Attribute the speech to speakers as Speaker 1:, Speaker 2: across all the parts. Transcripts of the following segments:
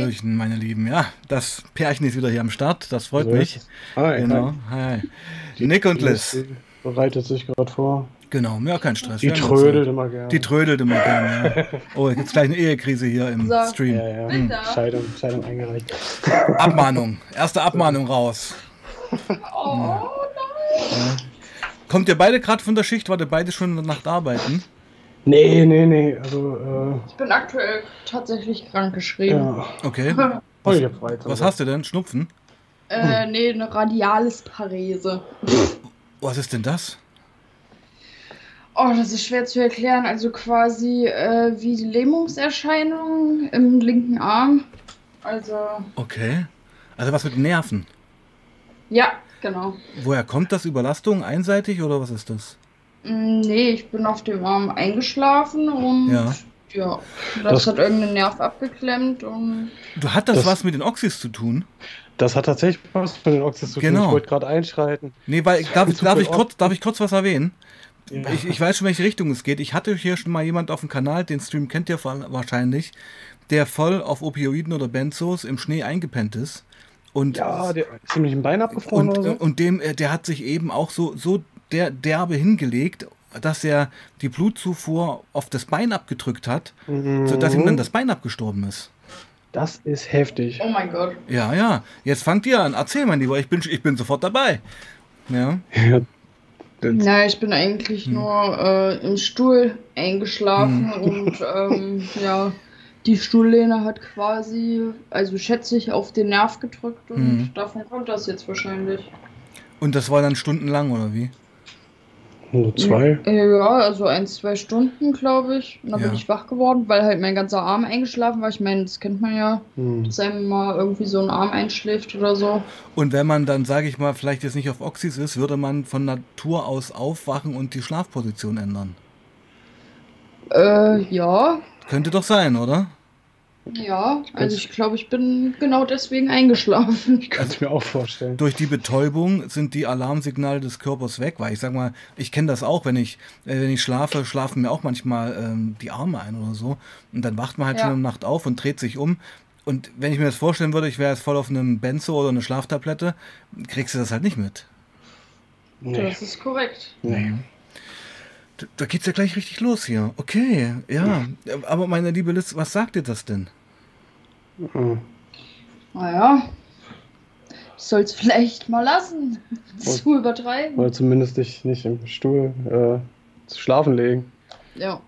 Speaker 1: Hallöchen, meine Lieben. Ja, das Pärchen ist wieder hier am Start. Das freut
Speaker 2: So
Speaker 1: mich.
Speaker 2: Hi,
Speaker 1: Genau. Hi. Nick und Liz.
Speaker 2: Die bereitet sich gerade vor.
Speaker 1: Genau, ja, kein Stress.
Speaker 2: Die trödelt immer gerne.
Speaker 1: Die trödelt immer gerne. Ja. Oh, jetzt gleich eine Ehekrise hier im
Speaker 3: So.
Speaker 1: Stream.
Speaker 2: ja, ja.
Speaker 1: Hm.
Speaker 3: Bitte.
Speaker 2: Scheidung, Scheidung eingereicht.
Speaker 1: Abmahnung. Erste Abmahnung raus.
Speaker 3: Oh,
Speaker 1: Kommt ihr beide gerade von der Schicht? Wart ihr beide schon in der Nacht arbeiten?
Speaker 2: Nee, nee, nee. Also,
Speaker 3: ich bin aktuell tatsächlich
Speaker 2: äh,
Speaker 3: krankgeschrieben.
Speaker 2: ja.
Speaker 1: Okay.
Speaker 2: Freizeit.
Speaker 1: Was hast du denn? Schnupfen?
Speaker 3: Äh, nee, eine radiales Parese.
Speaker 1: Was ist denn das?
Speaker 3: Oh, das ist schwer zu erklären. Also quasi äh, wie die Lähmungserscheinungen im linken Arm. Also,
Speaker 1: Okay. Also was mit Nerven?
Speaker 3: ja, genau.
Speaker 1: Woher kommt das? Überlastung? Einseitig oder was ist das?
Speaker 3: Mm, Nee, ich bin auf dem Arm eingeschlafen und
Speaker 1: Ja.
Speaker 3: ja, das,
Speaker 2: Das-
Speaker 3: hat irgendeinen Nerv abgeklemmt und
Speaker 1: Du hat das,
Speaker 2: Das-
Speaker 1: was mit den Oxys zu tun?
Speaker 2: Das hat tatsächlich was mit den Oxys zu tun.
Speaker 1: Genau.
Speaker 2: Ich wollte gerade einschreiten.
Speaker 1: Nee, weil darf,
Speaker 2: Super
Speaker 1: darf, ich kurz, darf ich kurz was erwähnen?
Speaker 2: Ja.
Speaker 1: Ich, ich weiß schon, welche Richtung es geht. Ich hatte hier schon mal jemand auf dem Kanal, den Stream kennt ihr wahrscheinlich, der voll auf Opioiden oder Benzos im Schnee eingepennt ist. Und,
Speaker 2: Ja, der ist ziemlich ein Bein abgefroren
Speaker 1: und,
Speaker 2: oder so.
Speaker 1: und dem, äh, der hat sich eben auch so, so der, derbe hingelegt, dass er die Blutzufuhr auf das Bein abgedrückt hat, sodass ihm dann das Bein abgestorben ist.
Speaker 2: Das ist heftig.
Speaker 3: oh mein Gott.
Speaker 1: Ja, ja. Jetzt fangt ihr an. Erzähl, mein Lieber. Ich bin, ich bin sofort dabei. Ja.
Speaker 2: Ja,
Speaker 3: ich bin eigentlich
Speaker 1: Hm.
Speaker 3: nur äh, im Stuhl eingeschlafen und ähm, ja, die Stuhllehne hat quasi, also schätze ich, auf den Nerv gedrückt und
Speaker 1: Hm.
Speaker 3: davon kommt das jetzt wahrscheinlich.
Speaker 1: Und das war dann stundenlang, oder wie?
Speaker 2: Nur zwei.
Speaker 3: Äh, Ja, also ein, zwei Stunden, glaube ich. Und dann
Speaker 1: Ja.
Speaker 3: bin ich wach geworden, weil halt mein ganzer Arm eingeschlafen war. Ich meine, das kennt man ja,
Speaker 2: Hm.
Speaker 3: dass einem mal irgendwie so ein Arm einschläft oder so.
Speaker 1: Und wenn man dann, sage ich mal, vielleicht jetzt nicht auf Oxys ist, würde man von Natur aus aufwachen und die Schlafposition ändern.
Speaker 3: Äh, ja,
Speaker 1: Könnte doch sein, oder?
Speaker 3: Ja. Also ich glaube, ich bin genau deswegen eingeschlafen.
Speaker 2: Kann ich mir auch vorstellen.
Speaker 1: Durch die Betäubung sind die Alarmsignale des Körpers weg, weil ich sag mal, ich kenne das auch, wenn ich, äh, wenn ich schlafe, schlafen mir auch manchmal ähm, die Arme ein oder so. Und dann wacht man halt
Speaker 3: Ja.
Speaker 1: schon in der Nacht auf und dreht sich um. Und wenn ich mir das vorstellen würde, ich wäre jetzt voll auf einem Benzo oder eine Schlaftablette, kriegst du das halt nicht mit.
Speaker 2: Nee.
Speaker 3: Das ist korrekt.
Speaker 2: nee.
Speaker 1: Da, da geht's ja gleich richtig los hier. Okay, ja. Aber meine liebe Liz, was sagt dir das denn?
Speaker 2: Hm.
Speaker 3: Naja, ich soll es vielleicht mal lassen. Zu übertreiben.
Speaker 2: Oder zumindest dich nicht im Stuhl äh, zu schlafen legen.
Speaker 3: Ja,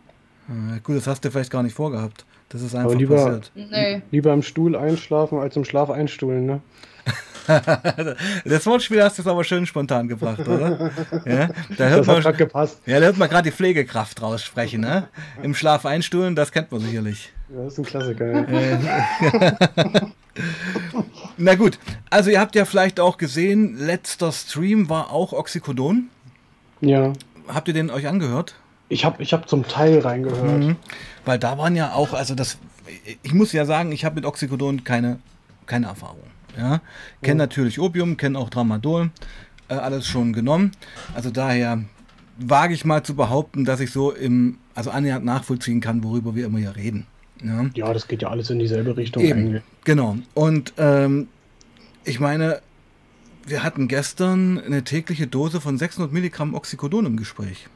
Speaker 1: Äh, gut, das hast du vielleicht gar nicht vorgehabt. Das ist einfach
Speaker 2: Aber lieber-
Speaker 1: passiert.
Speaker 3: nee.
Speaker 2: Lieber im Stuhl einschlafen als im Schlaf einstuhlen, ne?
Speaker 1: das Wortspiel hast du jetzt aber schön spontan gebracht, oder? Ja, da hört
Speaker 2: Das hat
Speaker 1: man,
Speaker 2: gerade gepasst.
Speaker 1: ja, da hört man gerade die Pflegekraft raussprechen, ne? Im Schlaf einstuhlen, das kennt man sicherlich.
Speaker 2: Ja, das ist ein Klassiker. Ja.
Speaker 1: Na gut, also ihr habt ja vielleicht auch gesehen, letzter Stream war auch Oxycodon.
Speaker 2: ja.
Speaker 1: Habt ihr den euch angehört?
Speaker 2: Ich habe ich hab zum Teil reingehört.
Speaker 1: Mhm. Weil da waren ja auch, also das, ich muss ja sagen, ich habe mit Oxycodon keine, keine Erfahrung. Ja? Kenne natürlich Opium, kenne auch Tramadol, äh, alles schon genommen. Also daher wage ich mal zu behaupten, dass ich so im, also annähernd nachvollziehen kann, worüber wir immer hier reden. Ja?
Speaker 2: Ja, das geht ja alles in dieselbe Richtung
Speaker 1: Eben,
Speaker 2: eigentlich.
Speaker 1: genau. Und ähm, ich meine, wir hatten gestern eine tägliche Dose von 600 Milligramm Oxycodon im Gespräch.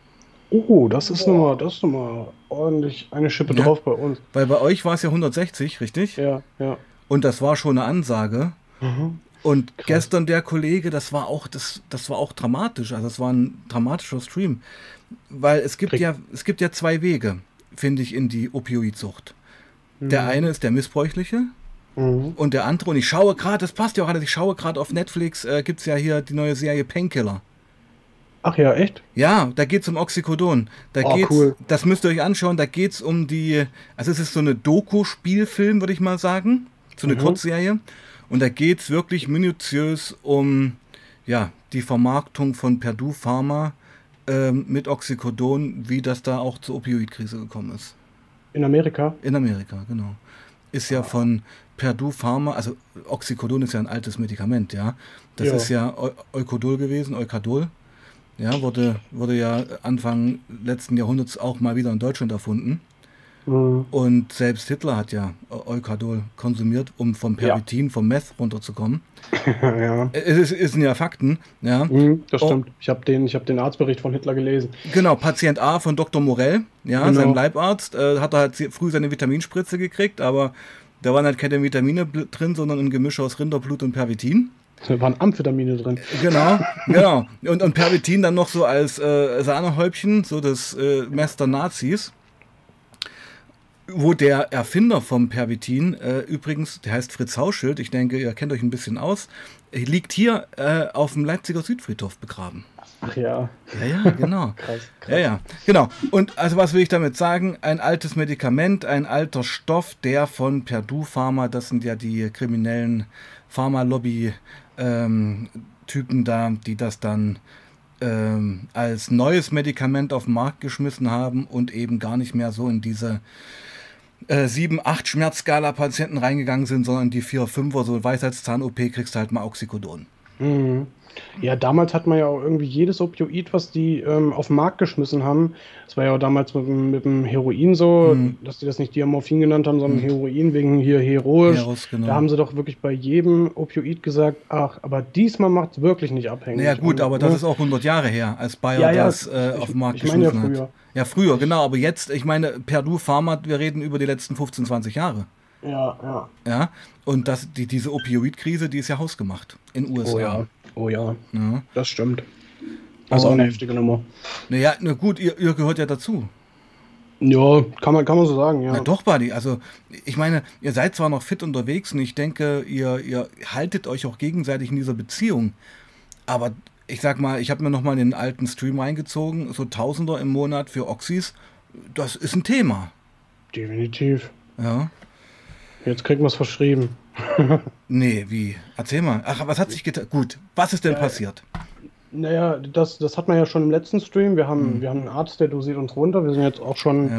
Speaker 2: Oh, das ist nochmal, das ist nochmal ordentlich eine Schippe
Speaker 1: Ja.
Speaker 2: drauf bei uns.
Speaker 1: Weil bei euch war es ja 160, richtig?
Speaker 2: Ja, ja.
Speaker 1: Und das war schon eine Ansage.
Speaker 2: Mhm.
Speaker 1: Und gestern der Kollege, das war auch, das, das war auch dramatisch. Also es war ein dramatischer Stream. Weil es gibt
Speaker 2: Krieg-
Speaker 1: ja, es gibt ja zwei Wege, finde ich, in die Opioidsucht. Der eine ist der missbräuchliche
Speaker 2: Mhm.
Speaker 1: und der andere, und ich schaue gerade, das passt ja auch alles, ich schaue gerade auf Netflix, äh, gibt es ja hier die neue Serie Painkiller.
Speaker 2: Ach ja, echt?
Speaker 1: Ja, da geht es um Oxycodon. Da
Speaker 2: Oh,
Speaker 1: geht's,
Speaker 2: cool.
Speaker 1: Das müsst ihr euch anschauen, da geht es um die, also es ist so eine Doku-Spielfilm, würde ich mal sagen, so eine
Speaker 2: Mhm.
Speaker 1: Kurzserie. Und da geht es wirklich minutiös um ja, die Vermarktung von Purdue Pharma ähm, mit Oxycodon, wie das da auch zur Opioidkrise gekommen ist.
Speaker 2: In Amerika?
Speaker 1: In Amerika, genau. Ist
Speaker 2: Ah.
Speaker 1: ja von Purdue Pharma, also Oxycodon ist ja ein altes Medikament, ja. Das
Speaker 2: Ja.
Speaker 1: ist ja Eu Eukadol gewesen, Eukadol. Ja, wurde, wurde ja Anfang letzten Jahrhunderts auch mal wieder in Deutschland erfunden. Mhm. Und selbst Hitler hat ja Eukadol konsumiert, um vom Pervitin, ja. vom Meth runterzukommen. ja. Es, ist, es sind ja Fakten. Ja.
Speaker 2: Mhm, das stimmt. Oh. Ich habe den, hab den Arztbericht von Hitler gelesen.
Speaker 1: Genau, Patient A von Dr. Morell, ja, genau. seinem Leibarzt, äh, hat er halt früh seine Vitaminspritze gekriegt, aber da waren halt keine Vitamine drin, sondern ein Gemisch aus Rinderblut und Pervitin.
Speaker 2: Da waren Amphetamine drin.
Speaker 1: Genau, genau. Und, und Pervitin dann noch so als äh, Sahnehäubchen, so das äh, Mester Nazis wo der Erfinder vom Pervitin, äh, übrigens, der heißt Fritz Hauschild, ich denke, ihr kennt euch ein bisschen aus, liegt hier äh, auf dem Leipziger Südfriedhof begraben.
Speaker 2: Ach ja.
Speaker 1: Ja, ja, genau. krass, krass. Ja, ja, genau. Und also was will ich damit sagen? Ein altes Medikament, ein alter Stoff, der von Perdue Pharma, das sind ja die kriminellen Pharma-Lobby-Typen ähm, da, die das dann ähm, als neues Medikament auf den Markt geschmissen haben und eben gar nicht mehr so in diese äh, 7, 8 Schmerzskala-Patienten reingegangen sind, sondern die 4, 5er, so Weisheitszahn-OP kriegst du halt mal Oxycodon.
Speaker 2: Mhm. Ja, damals hat man ja auch irgendwie jedes Opioid, was die ähm, auf den Markt geschmissen haben. Das war ja auch damals mit, mit dem Heroin so, mhm. dass die das nicht Diamorphin genannt haben, sondern mhm. Heroin wegen hier heroisch. Heros, genau. Da haben sie doch wirklich bei jedem Opioid gesagt, ach, aber diesmal macht es wirklich nicht abhängig.
Speaker 1: Ja gut, aber ne? das ist auch 100 Jahre her, als Bayer ja, ja, das äh, auf den Markt ich, ich geschmissen ja früher. hat. Ja, früher, genau, aber jetzt, ich meine, Perdue Pharma, wir reden über die letzten 15, 20 Jahre.
Speaker 2: Ja, ja.
Speaker 1: Ja, und das, die, diese Opioid-Krise, die ist ja hausgemacht in USA.
Speaker 2: Oh ja. Oh ja, ja. das stimmt. Das ist auch eine heftige Nummer.
Speaker 1: Naja, na gut, ihr, ihr gehört ja dazu.
Speaker 2: Ja, kann man, kann man so sagen, ja.
Speaker 1: Na doch, Buddy. Also, ich meine, ihr seid zwar noch fit unterwegs und ich denke, ihr, ihr haltet euch auch gegenseitig in dieser Beziehung. Aber ich sag mal, ich habe mir nochmal den alten Stream reingezogen, so Tausender im Monat für Oxys. Das ist ein Thema.
Speaker 2: Definitiv.
Speaker 1: Ja.
Speaker 2: Jetzt kriegen wir es verschrieben.
Speaker 1: nee, wie? Erzähl mal. Ach, was hat sich getan? Gut, was ist denn ja, passiert?
Speaker 2: Naja, das, das hat man ja schon im letzten Stream. Wir haben, mhm. wir haben einen Arzt, der dosiert uns runter. Wir sind jetzt auch schon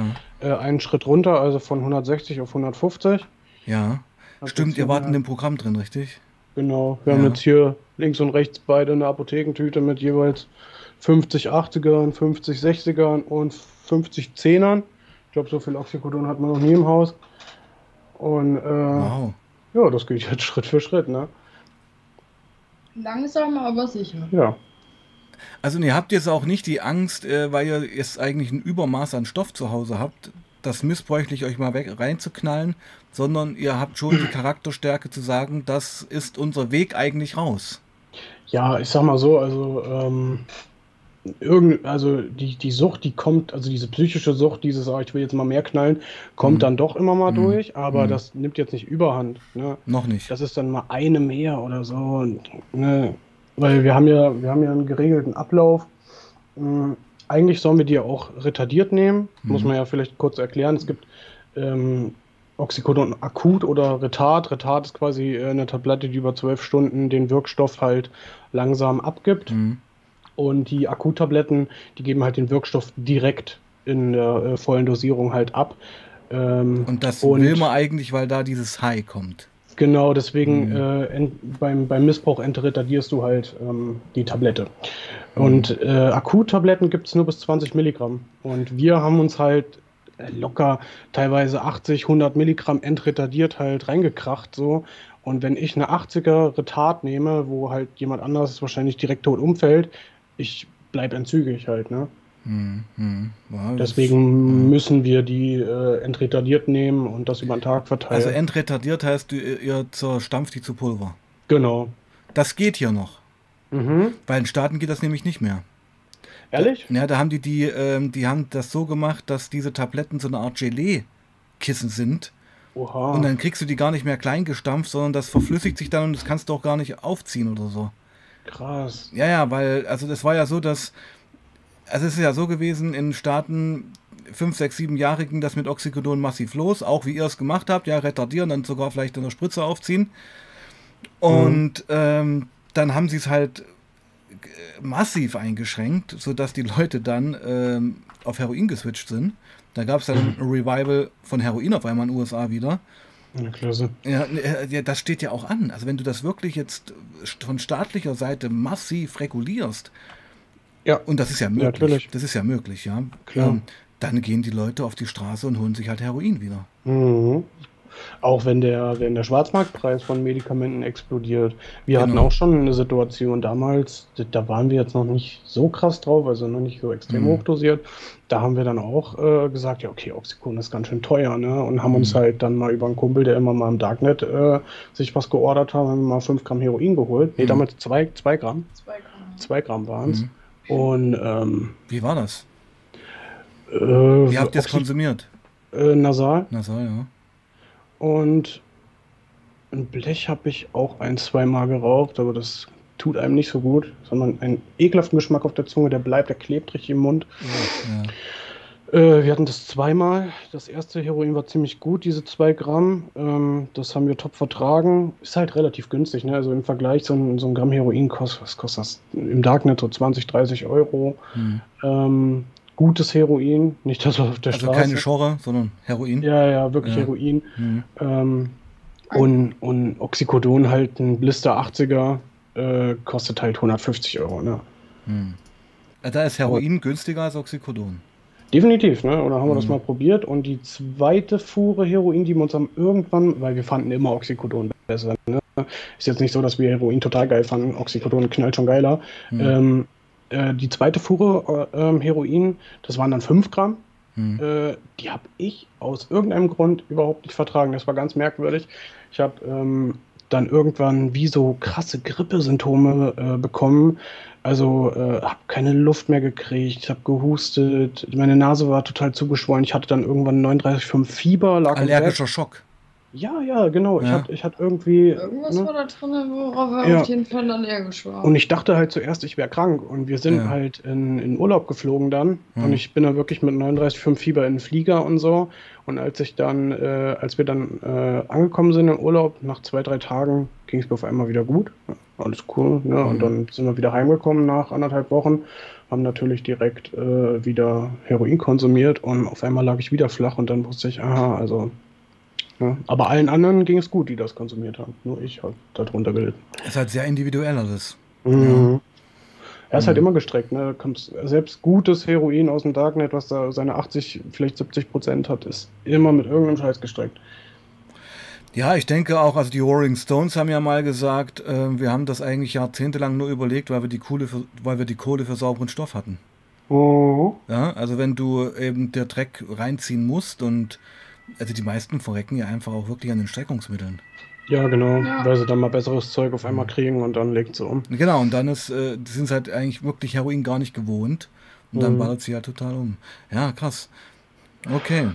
Speaker 2: ja. äh, einen Schritt runter, also von 160 auf 150.
Speaker 1: Ja. Stimmt, ihr wart in dem Programm drin, richtig?
Speaker 2: Genau. Wir ja. haben jetzt hier links und rechts beide eine Apothekentüte mit jeweils 50 80ern, 50 60ern und 50 10ern. Ich glaube, so viel Oxycodon hat man noch nie im Haus. Und äh, wow. ja, das geht jetzt Schritt für Schritt, ne?
Speaker 3: Langsam, aber sicher.
Speaker 2: Ja.
Speaker 1: Also ihr habt jetzt auch nicht die Angst, äh, weil ihr jetzt eigentlich ein Übermaß an Stoff zu Hause habt, das missbräuchlich euch mal weg, reinzuknallen, sondern ihr habt schon die Charakterstärke zu sagen, das ist unser Weg eigentlich raus.
Speaker 2: Ja, ich sag mal so, also ähm, irgend, also die, die Sucht, die kommt, also diese psychische Sucht, dieses, oh, ich will jetzt mal mehr knallen, kommt mhm. dann doch immer mal mhm. durch, aber mhm. das nimmt jetzt nicht überhand. Ne?
Speaker 1: Noch nicht.
Speaker 2: Das ist dann mal eine mehr oder so. Und, ne? Weil wir haben ja, wir haben ja einen geregelten Ablauf. Ähm, eigentlich sollen wir die ja auch retardiert nehmen, muss mhm. man ja vielleicht kurz erklären. Es gibt ähm, Oxycodon akut oder Retard. Retard ist quasi äh, eine Tablette, die über zwölf Stunden den Wirkstoff halt langsam abgibt. Und die Akuttabletten, die geben halt den Wirkstoff direkt in der äh, vollen Dosierung halt ab.
Speaker 1: Ähm, und das und will man eigentlich, weil da dieses High kommt.
Speaker 2: Genau, deswegen mhm. äh, ent, beim, beim Missbrauch entretardierst du halt ähm, die Tablette. Mhm. Und äh, Akuttabletten gibt es nur bis 20 Milligramm. Und wir haben uns halt locker teilweise 80, 100 Milligramm entretardiert halt reingekracht so. Und wenn ich eine 80er Retard nehme, wo halt jemand anderes wahrscheinlich direkt tot umfällt, ich bleibe entzügig halt, ne? Hm, hm. Deswegen das, müssen wir die äh, entretardiert nehmen und das über den Tag verteilen. Also
Speaker 1: entretardiert heißt, ihr, ihr zerstampft die zu Pulver.
Speaker 2: Genau.
Speaker 1: Das geht hier noch. Mhm. Weil in Staaten geht das nämlich nicht mehr.
Speaker 2: Ehrlich?
Speaker 1: Da, ja, da haben die, die, ähm, die haben das so gemacht, dass diese Tabletten so eine Art Gelee-Kissen sind. Oha. Und dann kriegst du die gar nicht mehr klein gestampft, sondern das verflüssigt sich dann und das kannst du auch gar nicht aufziehen oder so.
Speaker 2: Krass.
Speaker 1: Ja, ja, weil, also das war ja so, dass, also es ist ja so gewesen, in Staaten 5, 6, 7 ging das mit Oxycodon massiv los, auch wie ihr es gemacht habt, ja, retardieren, dann sogar vielleicht in der Spritze aufziehen. Und mhm. ähm, dann haben sie es halt massiv eingeschränkt, sodass die Leute dann ähm, auf Heroin geswitcht sind. Da gab es dann ein Revival von Heroin auf einmal in den USA wieder.
Speaker 2: Ja, klasse.
Speaker 1: Ja, ja, das steht ja auch an. Also wenn du das wirklich jetzt von staatlicher Seite massiv regulierst, ja. und das ist ja möglich, ja, das ist ja möglich, ja.
Speaker 2: Klar. Ähm,
Speaker 1: dann gehen die Leute auf die Straße und holen sich halt Heroin wieder.
Speaker 2: Mhm. Auch wenn der, wenn der Schwarzmarktpreis von Medikamenten explodiert. Wir hatten
Speaker 1: Genau.
Speaker 2: auch schon eine Situation damals, da- waren wir jetzt noch nicht so krass drauf, also noch nicht so extrem
Speaker 1: Mhm.
Speaker 2: hoch dosiert. Da haben wir dann auch äh, gesagt, ja, okay, Oxycodon ist ganz schön teuer, ne? Und haben uns
Speaker 1: Mhm.
Speaker 2: halt dann mal über einen Kumpel, der immer mal im Darknet äh, sich was geordert hat, haben wir mal 5 Gramm Heroin geholt. Nee,
Speaker 1: Mhm.
Speaker 2: damals 2 zwei, Gramm.
Speaker 3: Zwei Gramm.
Speaker 2: 2 Gramm waren es.
Speaker 1: Mhm.
Speaker 2: Und ähm,
Speaker 1: Wie war das?
Speaker 2: äh,
Speaker 1: Wie habt ihr es konsumiert?
Speaker 2: äh, Nasal.
Speaker 1: Na so, ja.
Speaker 2: Und ein Blech habe ich auch ein, zweimal geraucht, aber das tut einem nicht so gut, sondern einen ekelhaften Geschmack auf der Zunge, der bleibt, der klebt richtig im Mund.
Speaker 1: ja.
Speaker 2: Äh, wir hatten das zweimal. Das erste Heroin war ziemlich gut, diese zwei Gramm. Ähm, das haben wir top vertragen. Ist halt relativ günstig, ne? Also im Vergleich, so ein, so ein Gramm Heroin kostet, was kostet das? Im Darknet so 20, 30 Euro.
Speaker 1: Hm.
Speaker 2: Ähm, gutes Heroin, nicht das auf der
Speaker 1: Also
Speaker 2: Straße.
Speaker 1: keine Schorre, sondern Heroin.
Speaker 2: Ja, ja, wirklich
Speaker 1: Ja.
Speaker 2: Heroin.
Speaker 1: Hm.
Speaker 2: Ähm, und, und Oxycodon halt ein Blister 80er äh, kostet halt 150 Euro. Ne?
Speaker 1: Hm. Äh, Da ist Heroin günstiger als Oxycodon.
Speaker 2: Definitiv, ne? Oder haben wir das
Speaker 1: Mhm.
Speaker 2: mal probiert? Und die zweite Fuhre Heroin, die wir uns haben irgendwann, weil wir fanden immer Oxycodon besser. Ne? Ist jetzt nicht so, dass wir Heroin total geil fanden. Oxycodon knallt schon geiler.
Speaker 1: Hm.
Speaker 2: Ähm, äh, die zweite Fuhre äh, ähm, Heroin, das waren dann 5 Gramm.
Speaker 1: Hm.
Speaker 2: Äh, die habe ich aus irgendeinem Grund überhaupt nicht vertragen. Das war ganz merkwürdig. Ich habe ähm, dann irgendwann wie so krasse Grippesymptome äh, bekommen. Also äh, habe keine Luft mehr gekriegt, habe gehustet, meine Nase war total zugeschwollen. Ich hatte dann irgendwann 39,5 Fieber, lag im Bett.
Speaker 1: Allergischer Schock.
Speaker 2: Ja, ja, genau. Ich
Speaker 1: Ja.
Speaker 2: hatte ich hatte irgendwie.
Speaker 3: Irgendwas
Speaker 2: ne?
Speaker 3: war da drin, worauf er
Speaker 2: Ja.
Speaker 3: auf jeden Fall allergisch war.
Speaker 2: Und ich dachte halt zuerst, ich wäre krank. Und wir sind
Speaker 1: Ja.
Speaker 2: halt in, in Urlaub geflogen dann.
Speaker 1: Mhm.
Speaker 2: Und ich bin dann wirklich mit 39,5 Fieber in den Flieger und so. Und als ich dann, äh, als wir dann äh, angekommen sind im Urlaub, nach zwei, drei Tagen ging es mir auf einmal wieder gut. Alles cool. Ne?
Speaker 1: Mhm.
Speaker 2: Und dann sind wir wieder heimgekommen nach anderthalb Wochen. Haben natürlich direkt äh, wieder Heroin konsumiert. Und auf einmal lag ich wieder flach. Und dann wusste ich, aha, also. Ja. Aber allen anderen ging es gut, die das konsumiert haben. Nur ich habe darunter gelitten.
Speaker 1: Ist halt sehr individuell alles.
Speaker 2: Mhm. Er ist halt
Speaker 1: Mhm.
Speaker 2: immer gestreckt, ne? Selbst gutes Heroin aus dem Darknet, was da seine 80, vielleicht 70 Prozent hat, ist immer mit irgendeinem Scheiß gestreckt.
Speaker 1: Ja, ich denke auch, also die Rolling Stones haben ja mal gesagt, äh, wir haben das eigentlich jahrzehntelang nur überlegt, weil wir die Kohle für, weil wir die Kohle für sauberen Stoff hatten.
Speaker 2: Oh.
Speaker 1: Ja, also wenn du eben der Dreck reinziehen musst und also die meisten verrecken ja einfach auch wirklich an den Streckungsmitteln.
Speaker 2: Ja, genau,
Speaker 3: Ja.
Speaker 2: weil sie dann mal besseres Zeug auf einmal kriegen und dann legt sie um.
Speaker 1: Genau, und dann ist, äh, sind halt eigentlich wirklich Heroin gar nicht gewohnt. Und dann
Speaker 2: Mhm.
Speaker 1: ballert sie ja total um. Ja, krass. Okay.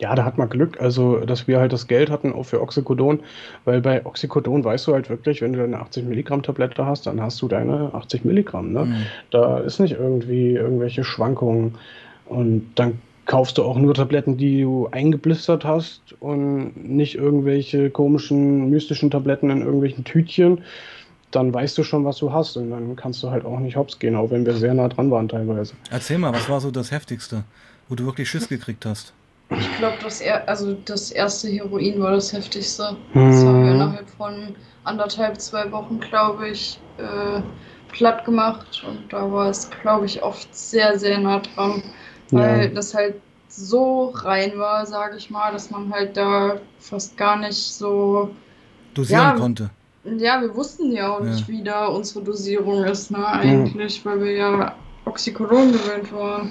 Speaker 2: Ja, da hat man Glück, also dass wir halt das Geld hatten auch für Oxycodon, weil bei Oxycodon weißt du halt wirklich, wenn du deine 80 Milligramm Tablette hast, dann hast du deine 80 Milligramm. Ne?
Speaker 1: Mhm.
Speaker 2: Da ist nicht irgendwie irgendwelche Schwankungen. Und dann kaufst du auch nur Tabletten, die du eingeblistert hast und nicht irgendwelche komischen, mystischen Tabletten in irgendwelchen Tütchen. Dann weißt du schon, was du hast und dann kannst du halt auch nicht hops gehen, auch wenn wir sehr nah dran waren teilweise.
Speaker 1: Erzähl mal, was war so das Heftigste, wo du wirklich Schiss gekriegt hast?
Speaker 3: Ich glaube, das, er also das erste Heroin war das heftigste. Das haben wir innerhalb von anderthalb, zwei Wochen, glaube ich, äh, platt gemacht. Und da war es, glaube ich, oft sehr, sehr nah dran. Weil
Speaker 2: Ja.
Speaker 3: das halt so rein war, sage ich mal, dass man halt da fast gar nicht so.
Speaker 1: Dosieren
Speaker 3: Ja.
Speaker 1: konnte.
Speaker 3: Ja, wir wussten ja auch
Speaker 1: Ja.
Speaker 3: nicht, wie da unsere Dosierung ist, ne, eigentlich, weil wir ja Oxycodon gewöhnt waren.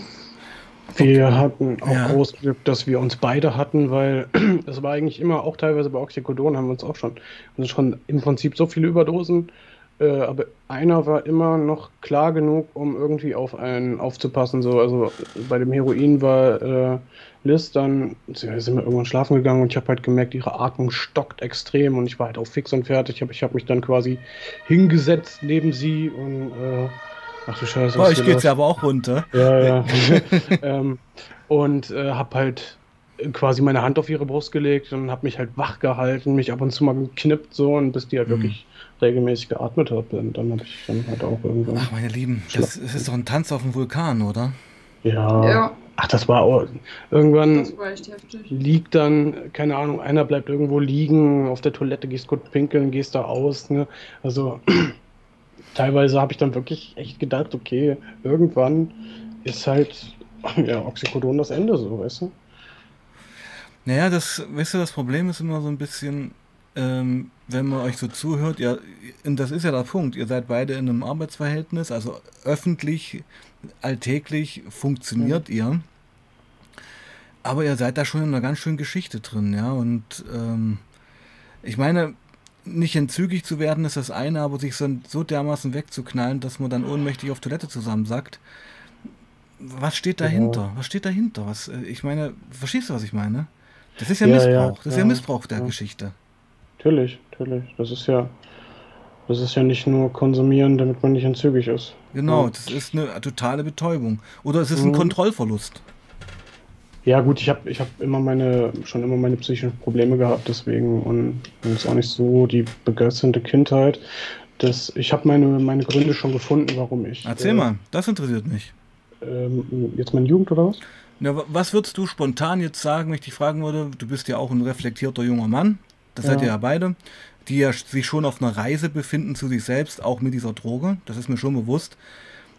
Speaker 2: Wir hatten auch
Speaker 1: Ja.
Speaker 2: großes Glück, dass wir uns beide hatten, weil das war eigentlich immer, auch teilweise bei Oxycodon haben wir uns auch schon, also schon im Prinzip so viele Überdosen, äh, aber einer war immer noch klar genug, um irgendwie auf einen aufzupassen. So, also bei dem Heroin war äh, Liz dann, sie- sind wir irgendwann schlafen gegangen und ich habe halt gemerkt, ihre Atmung stockt extrem und ich war halt auch fix und fertig. Aber ich habe mich dann quasi hingesetzt neben sie und äh, ach du Scheiße.
Speaker 1: Bei euch geht's
Speaker 2: los?
Speaker 1: ja aber auch runter.
Speaker 2: Ja, ja. ähm, und äh, habe halt quasi meine Hand auf ihre Brust gelegt und habe mich halt wach gehalten, mich ab und zu mal geknippt so und bis die halt
Speaker 1: Mhm.
Speaker 2: wirklich regelmäßig geatmet hat. Und dann habe ich dann halt auch irgendwann.
Speaker 1: Ach, meine Lieben, das, das ist doch ein Tanz auf dem Vulkan, oder?
Speaker 2: Ja.
Speaker 3: Ja,
Speaker 2: Ach, das war auch, irgendwann
Speaker 3: das war echt heftig.
Speaker 2: liegt dann, keine Ahnung, einer bleibt irgendwo liegen, auf der Toilette gehst kurz pinkeln, gehst da aus. Ne? Also teilweise habe ich dann wirklich echt gedacht, okay, irgendwann ist halt Ja, Oxycodon das Ende, so, weißt du?
Speaker 1: Naja, das, weißt du, das Problem ist immer so ein bisschen, ähm, wenn man euch so zuhört, ja, und das ist ja der Punkt, ihr seid beide in einem Arbeitsverhältnis, also öffentlich, alltäglich funktioniert mhm. ihr. Aber ihr seid da schon in einer ganz schönen Geschichte drin, ja. Und ähm, ich meine, nicht entzügig zu werden ist das eine, aber sich so, so dermaßen wegzuknallen, dass man dann ohnmächtig auf Toilette zusammensackt. Was steht genau. dahinter? Genau. Was steht dahinter? Was, äh, ich meine, verstehst du, was ich meine? Das ist ja, ja Missbrauch. Ja, das ist ja, ja Missbrauch der Geschichte.
Speaker 2: Natürlich, natürlich. Das ist ja, das ist ja nicht nur konsumieren, damit man nicht entzügig ist.
Speaker 1: Genau, das ist eine totale Betäubung. Oder es ist ein mhm. Kontrollverlust.
Speaker 2: Ja gut, ich habe ich hab immer meine, schon immer meine psychischen Probleme gehabt, deswegen und es ist auch nicht so die begeisternde Kindheit. Das, ich habe meine, meine Gründe schon gefunden, warum ich.
Speaker 1: Erzähl äh, mal, das interessiert mich.
Speaker 2: Ähm, jetzt meine Jugend oder was?
Speaker 1: Ja, was würdest du spontan jetzt sagen, wenn ich dich fragen würde? Du bist ja auch ein reflektierter junger Mann, das ja. seid ihr ja beide, die ja sich schon auf einer Reise befinden zu sich selbst, auch mit dieser Droge, das ist mir schon bewusst.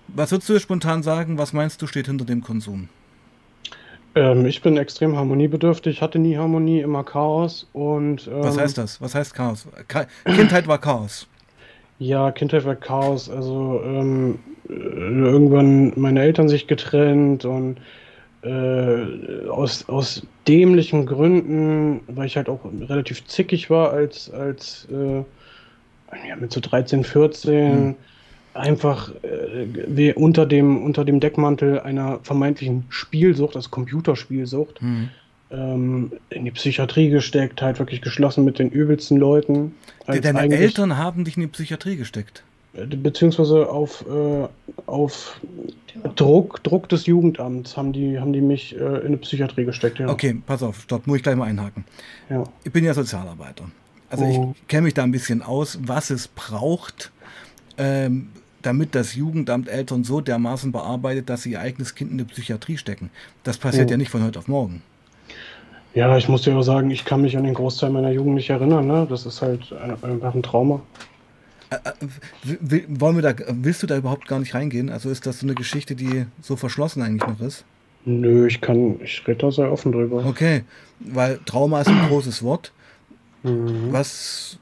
Speaker 1: Was würdest du spontan sagen, was meinst du steht hinter dem Konsum?
Speaker 2: Ähm, ich bin extrem harmoniebedürftig, hatte nie Harmonie, immer Chaos und.
Speaker 1: Ähm, Was heißt das? Was heißt Chaos? Ka Kindheit war Chaos.
Speaker 2: Ja, Kindheit war Chaos. Also ähm, äh, irgendwann meine Eltern sich getrennt und äh, aus, aus dämlichen Gründen, weil ich halt auch relativ zickig war als, als äh, ja, mit so 13, 14. Mhm einfach äh, unter, dem, unter dem Deckmantel einer vermeintlichen Spielsucht, also Computerspielsucht, mhm. ähm, in die Psychiatrie gesteckt, halt wirklich geschlossen mit den übelsten Leuten.
Speaker 1: Deine Eltern haben dich in die Psychiatrie gesteckt?
Speaker 2: Äh, beziehungsweise auf, äh, auf Druck, Druck des Jugendamts haben die, haben die mich äh, in eine Psychiatrie gesteckt.
Speaker 1: Ja. Okay, pass auf, stopp, muss ich gleich mal einhaken. Ja. Ich bin ja Sozialarbeiter. Also oh. ich kenne mich da ein bisschen aus, was es braucht, ähm, damit das Jugendamt Eltern so dermaßen bearbeitet, dass sie ihr eigenes Kind in die Psychiatrie stecken. Das passiert ja, ja nicht von heute auf morgen.
Speaker 2: Ja, ich muss dir auch sagen, ich kann mich an den Großteil meiner Jugend nicht erinnern. Ne? Das ist halt einfach ein Trauma.
Speaker 1: Äh, äh, wollen wir da, willst du da überhaupt gar nicht reingehen? Also ist das so eine Geschichte, die so verschlossen eigentlich noch ist?
Speaker 2: Nö, ich kann, ich rede da sehr offen drüber.
Speaker 1: Okay, weil Trauma ist ein großes Wort. Mhm. Was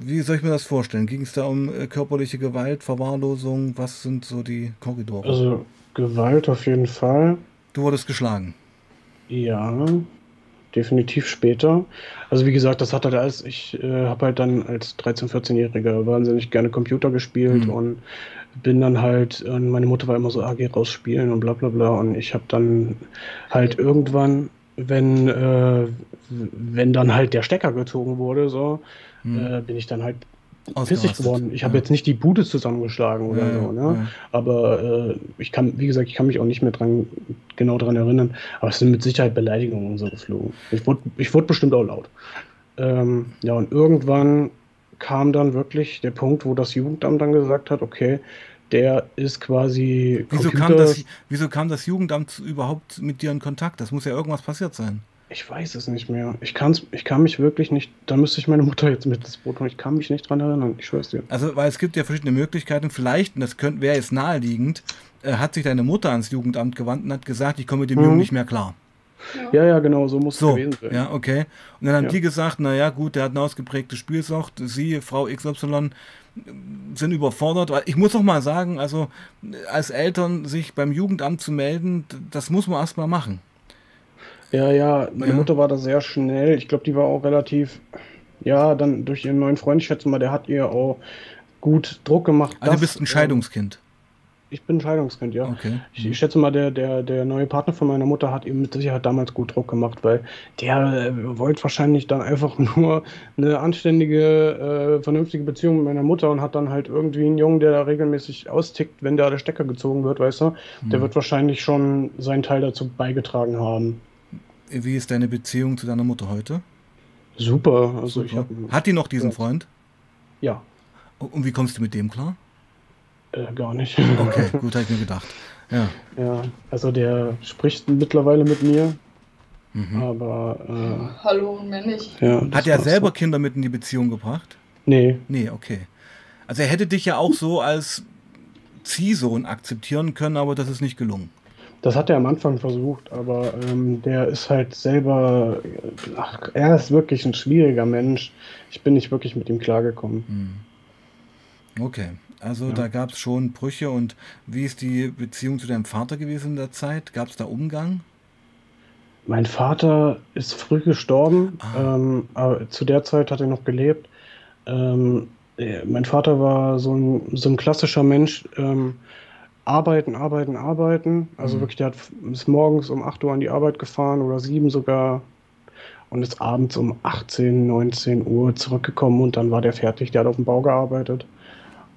Speaker 1: wie soll ich mir das vorstellen? Ging es da um äh, körperliche Gewalt, Verwahrlosung? Was sind so die Korridore?
Speaker 2: Also Gewalt auf jeden Fall.
Speaker 1: Du wurdest geschlagen?
Speaker 2: Ja, definitiv später. Also wie gesagt, das hat halt alles, ich äh, habe halt dann als 13-, 14-Jähriger wahnsinnig gerne Computer gespielt mhm. und bin dann halt, und meine Mutter war immer so, AG rausspielen und bla bla bla und ich habe dann halt irgendwann, wenn, äh, wenn dann halt der Stecker gezogen wurde, so, hm. äh, bin ich dann halt pissig geworden. Ich habe ja. jetzt nicht die Bude zusammengeschlagen oder ja, so, ne? Ja. Aber äh, ich kann, wie gesagt, ich kann mich auch nicht mehr dran, genau dran erinnern. Aber es sind mit Sicherheit Beleidigungen und so geflogen. Ich wurde, ich wurde bestimmt auch laut. Ähm, ja, und irgendwann kam dann wirklich der Punkt, wo das Jugendamt dann gesagt hat, okay, der ist quasi.
Speaker 1: Wieso kam, das, wieso kam das Jugendamt überhaupt mit dir in Kontakt? Das muss ja irgendwas passiert sein.
Speaker 2: Ich weiß es nicht mehr. Ich, kann's, ich kann mich wirklich nicht, da müsste ich meine Mutter jetzt mit ins Boot holen. Ich kann mich nicht dran erinnern, ich schwör's dir.
Speaker 1: Also, weil es gibt ja verschiedene Möglichkeiten. Vielleicht, und das wäre jetzt naheliegend, äh, hat sich deine Mutter ans Jugendamt gewandt und hat gesagt, ich komme mit dem mhm. Jungen nicht mehr klar.
Speaker 2: Ja, ja, genau, so muss
Speaker 1: so, es gewesen sein. Ja, okay. Und dann haben ja. die gesagt, naja, gut, der hat eine ausgeprägte Spielsucht. Sie, Frau XY, sind überfordert. Ich muss auch mal sagen, also als Eltern sich beim Jugendamt zu melden, das muss man erstmal machen.
Speaker 2: Ja, ja, meine ja. Mutter war da sehr schnell. Ich glaube, die war auch relativ, ja, dann durch ihren neuen Freund, ich schätze mal, der hat ihr auch gut Druck gemacht.
Speaker 1: Also du bist ein ähm, Scheidungskind.
Speaker 2: Ich bin ein Scheidungskind, ja. Okay. Ich, ich, schätze mal, der, der, der neue Partner von meiner Mutter hat ihm mit Sicherheit damals gut Druck gemacht, weil der äh, wollte wahrscheinlich dann einfach nur eine anständige, äh, vernünftige Beziehung mit meiner Mutter und hat dann halt irgendwie einen Jungen, der da regelmäßig austickt, wenn da der Stecker gezogen wird, weißt du, hm. der wird wahrscheinlich schon seinen Teil dazu beigetragen haben.
Speaker 1: Wie ist deine Beziehung zu deiner Mutter heute?
Speaker 2: Super. Also
Speaker 1: Super. Ich Hat die noch diesen ja. Freund?
Speaker 2: Ja.
Speaker 1: Und wie kommst du mit dem klar?
Speaker 2: Äh, gar nicht.
Speaker 1: Okay, gut, habe ich mir gedacht. Ja.
Speaker 2: Ja, also der spricht mittlerweile mit mir. Mhm. Aber. Äh,
Speaker 3: Hallo, mehr nicht.
Speaker 1: Ja, Hat er selber so. Kinder mit in die Beziehung gebracht?
Speaker 2: Nee.
Speaker 1: Nee, okay. Also er hätte dich ja auch so als Ziehsohn akzeptieren können, aber das ist nicht gelungen.
Speaker 2: Das hat er am Anfang versucht, aber ähm, der ist halt selber, ach, er ist wirklich ein schwieriger Mensch. Ich bin nicht wirklich mit ihm klargekommen.
Speaker 1: Hm. Okay, also ja. da gab es schon Brüche und wie ist die Beziehung zu deinem Vater gewesen in der Zeit? Gab es da Umgang?
Speaker 2: Mein Vater ist früh gestorben, ah. ähm, aber zu der Zeit hat er noch gelebt. Ähm, mein Vater war so ein, so ein klassischer Mensch, ähm, arbeiten, arbeiten, arbeiten. Also mhm. wirklich, der hat bis morgens um 8 Uhr an die Arbeit gefahren oder 7 sogar und ist abends um 18, 19 Uhr zurückgekommen und dann war der fertig. Der hat auf dem Bau gearbeitet.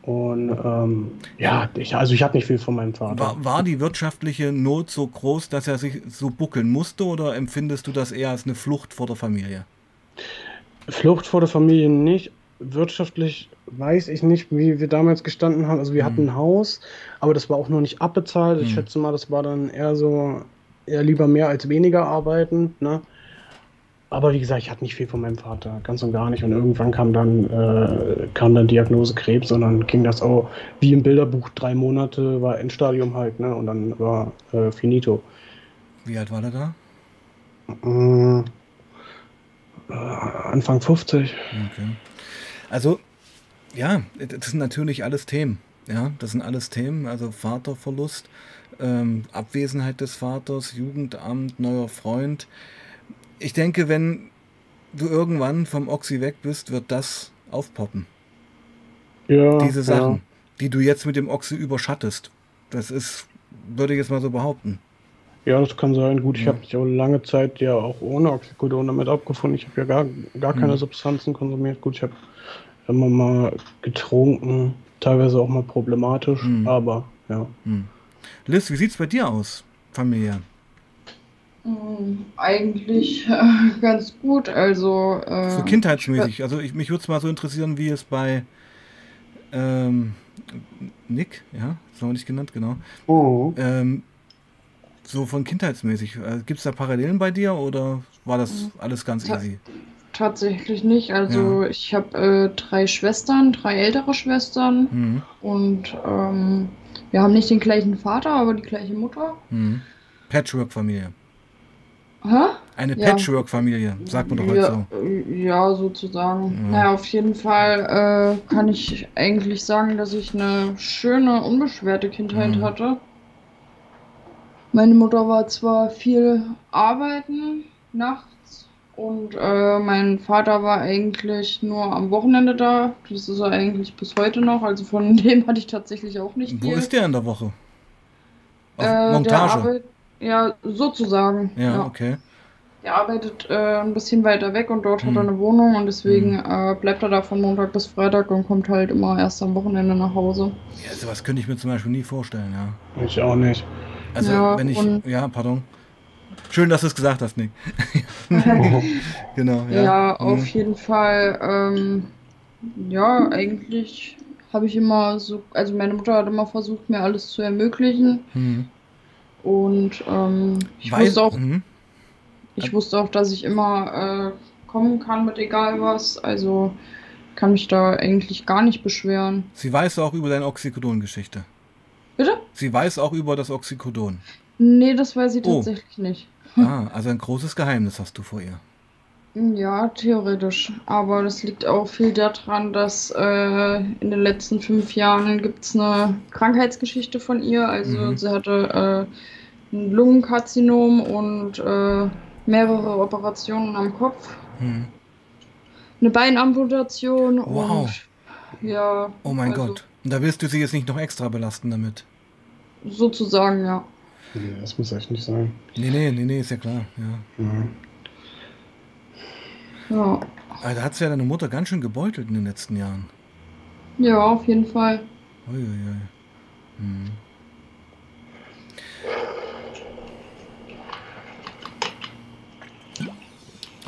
Speaker 2: Und ähm, ja, ich, also ich hatte nicht viel von meinem Vater.
Speaker 1: War, war, die wirtschaftliche Not so groß, dass er sich so buckeln musste oder empfindest du das eher als eine Flucht vor der Familie?
Speaker 2: Flucht vor der Familie nicht, wirtschaftlich weiß ich nicht, wie wir damals gestanden haben. Also wir mhm. hatten ein Haus, aber das war auch noch nicht abbezahlt. Mhm. Ich schätze mal, das war dann eher so, eher lieber mehr als weniger arbeiten. Ne? Aber wie gesagt, ich hatte nicht viel von meinem Vater, ganz und gar nicht. Und irgendwann kam dann, äh, kam dann Diagnose Krebs und dann ging das auch wie im Bilderbuch drei Monate, war Endstadium halt, ne? Und dann war äh, finito.
Speaker 1: Wie alt war der da?
Speaker 2: Äh, Anfang 50.
Speaker 1: Okay. Also, ja, das sind natürlich alles Themen. Ja, das sind alles Themen, also Vaterverlust, ähm, Abwesenheit des Vaters, Jugendamt, neuer Freund. Ich denke, wenn du irgendwann vom Oxy weg bist, wird das aufpoppen.
Speaker 2: Ja.
Speaker 1: Diese Sachen, ja. die du jetzt mit dem Oxy überschattest. Das ist, würde ich jetzt mal so behaupten.
Speaker 2: Ja, das kann sein. Gut, ich ja. habe mich auch lange Zeit ja auch ohne Oxycodon damit abgefunden. Ich habe ja gar, gar keine mhm. Substanzen konsumiert. Gut, ich habe immer mal getrunken, teilweise auch mal problematisch, mhm. aber ja. Mhm.
Speaker 1: Liz, wie sieht es bei dir aus, Familie?
Speaker 3: Mhm, eigentlich äh, ganz gut, also. Äh,
Speaker 1: so kindheitsmäßig. Also ich, mich würde es mal so interessieren, wie es bei ähm, Nick, ja, das haben wir nicht genannt, genau.
Speaker 2: Oh.
Speaker 1: Ähm, so von kindheitsmäßig. Äh, Gibt es da Parallelen bei dir oder war das mhm. alles ganz easy?
Speaker 3: Tatsächlich nicht. Also ja. ich habe äh, drei Schwestern, drei ältere Schwestern mhm. und ähm, wir haben nicht den gleichen Vater, aber die gleiche Mutter.
Speaker 1: Mhm. Patchwork-Familie.
Speaker 3: Hä?
Speaker 1: Eine ja. Patchwork-Familie, sagt man doch heute
Speaker 3: ja, so. Ja, sozusagen. Ja. Naja, auf jeden Fall äh, kann ich eigentlich sagen, dass ich eine schöne, unbeschwerte Kindheit mhm. hatte. Meine Mutter war zwar viel arbeiten, nachts und äh, mein Vater war eigentlich nur am Wochenende da. Das ist er eigentlich bis heute noch. Also von dem hatte ich tatsächlich auch nicht
Speaker 1: viel. Wo ist der in der Woche?
Speaker 3: Auf äh, Montage? Arbeit, ja, sozusagen.
Speaker 1: Ja, ja. okay.
Speaker 3: Der arbeitet äh, ein bisschen weiter weg und dort hm. hat er hm. eine Wohnung und deswegen hm. bleibt er da von Montag bis Freitag und kommt halt immer erst am Wochenende nach Hause.
Speaker 1: Ja, sowas könnte ich mir zum Beispiel nie vorstellen, ja.
Speaker 2: Ich auch nicht.
Speaker 1: Also, ja, wenn ich. Ja, pardon. Schön, dass du es gesagt hast, Nick. genau.
Speaker 3: Ja, ja auf mhm. jeden Fall. Ähm, ja, eigentlich habe ich immer so, also meine Mutter hat immer versucht, mir alles zu ermöglichen. Mhm. Und ähm, ich Weil, wusste auch, mh. ich wusste auch, dass ich immer äh, kommen kann mit egal was. Also kann mich da eigentlich gar nicht beschweren.
Speaker 1: Sie weiß auch über deine Oxycodon-Geschichte. Sie weiß auch über das Oxycodon.
Speaker 3: Nee, das weiß sie oh. tatsächlich nicht.
Speaker 1: Ah, also ein großes Geheimnis hast du vor ihr.
Speaker 3: Ja, theoretisch. Aber das liegt auch viel daran, dass äh, in den letzten fünf Jahren gibt es eine Krankheitsgeschichte von ihr. Also mhm. sie hatte äh, ein Lungenkarzinom und äh, mehrere Operationen am Kopf. Mhm. Eine Beinamputation
Speaker 1: wow.
Speaker 3: und ja.
Speaker 1: Oh mein also, Gott. Und da willst du sie jetzt nicht noch extra belasten damit?
Speaker 3: Sozusagen, ja.
Speaker 2: Nee, das muss echt nicht sein.
Speaker 1: Nee, nee, nee, nee, ist ja klar, ja. Ja.
Speaker 3: ja.
Speaker 1: Aber da hat sie ja deine Mutter ganz schön gebeutelt in den letzten Jahren.
Speaker 3: Ja, auf jeden Fall.
Speaker 1: Uiuiui. Hm.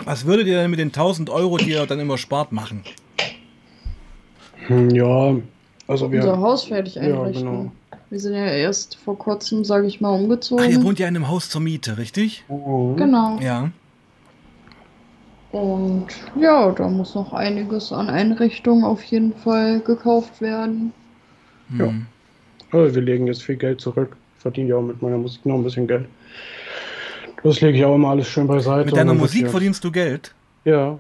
Speaker 1: Was würdet ihr denn mit den 1000 Euro, die ihr dann immer spart, machen?
Speaker 2: Hm, ja, also wir.
Speaker 3: Unser Haus fertig einrichten. Ja, genau. Wir sind ja erst vor kurzem, sage ich mal, umgezogen. Ach,
Speaker 1: ihr wohnt ja in einem Haus zur Miete, richtig?
Speaker 3: Mhm. Genau.
Speaker 1: Ja.
Speaker 3: Und ja, da muss noch einiges an Einrichtungen auf jeden Fall gekauft werden.
Speaker 2: Ja. Also wir legen jetzt viel Geld zurück verdiene ja auch mit meiner Musik noch ein bisschen Geld. Das lege ich auch immer alles schön beiseite.
Speaker 1: Mit deiner Musik verdienst du Geld?
Speaker 2: Ja.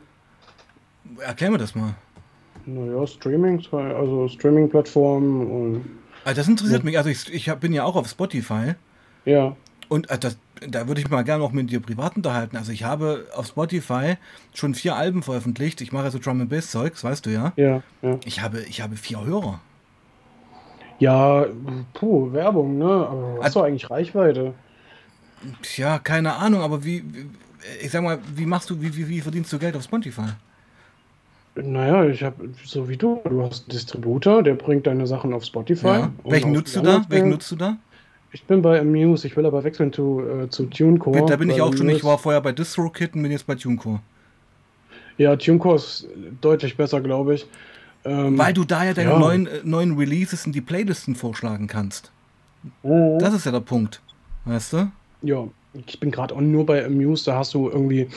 Speaker 1: Erklär mir das mal.
Speaker 2: Naja, Streaming, also Streaming-Plattformen und
Speaker 1: Also das interessiert mich. Also ich, ich bin ja auch auf Spotify.
Speaker 2: ja.
Speaker 1: Und äh, das, da würde ich mal gerne noch mit dir privat unterhalten. Also ich habe auf Spotify schon vier Alben veröffentlicht. Ich mache so Drum and Bass Zeugs, weißt du ja.
Speaker 2: Ja, ja.
Speaker 1: Ich habe, ich habe vier Hörer.
Speaker 2: Ja, puh, Werbung, ne? Aber hast du eigentlich Reichweite?
Speaker 1: Tja, keine Ahnung, aber wie, wie ich sag mal, wie machst du, wie, wie, wie verdienst du Geld auf Spotify?
Speaker 2: Naja, ich habe, so wie du, du hast einen Distributor, der bringt deine Sachen auf Spotify.
Speaker 1: Ja. Welchen nutzt du da? Welchen nutzt du da?
Speaker 2: Ich bin bei Amuse, ich will aber wechseln zu, äh, zu TuneCore.
Speaker 1: da bin ich auch schon. Ich
Speaker 2: Amuse-
Speaker 1: war vorher bei DistroKit und bin jetzt bei TuneCore.
Speaker 2: Ja, TuneCore ist deutlich besser, glaube ich. Ähm,
Speaker 1: Weil du da ja deine
Speaker 2: ja.
Speaker 1: neuen, äh, neuen Releases in die Playlisten vorschlagen kannst.
Speaker 2: Mhm.
Speaker 1: Das ist ja der Punkt. Weißt du?
Speaker 2: Ja, ich bin gerade auch nur bei Amuse, da hast du irgendwie,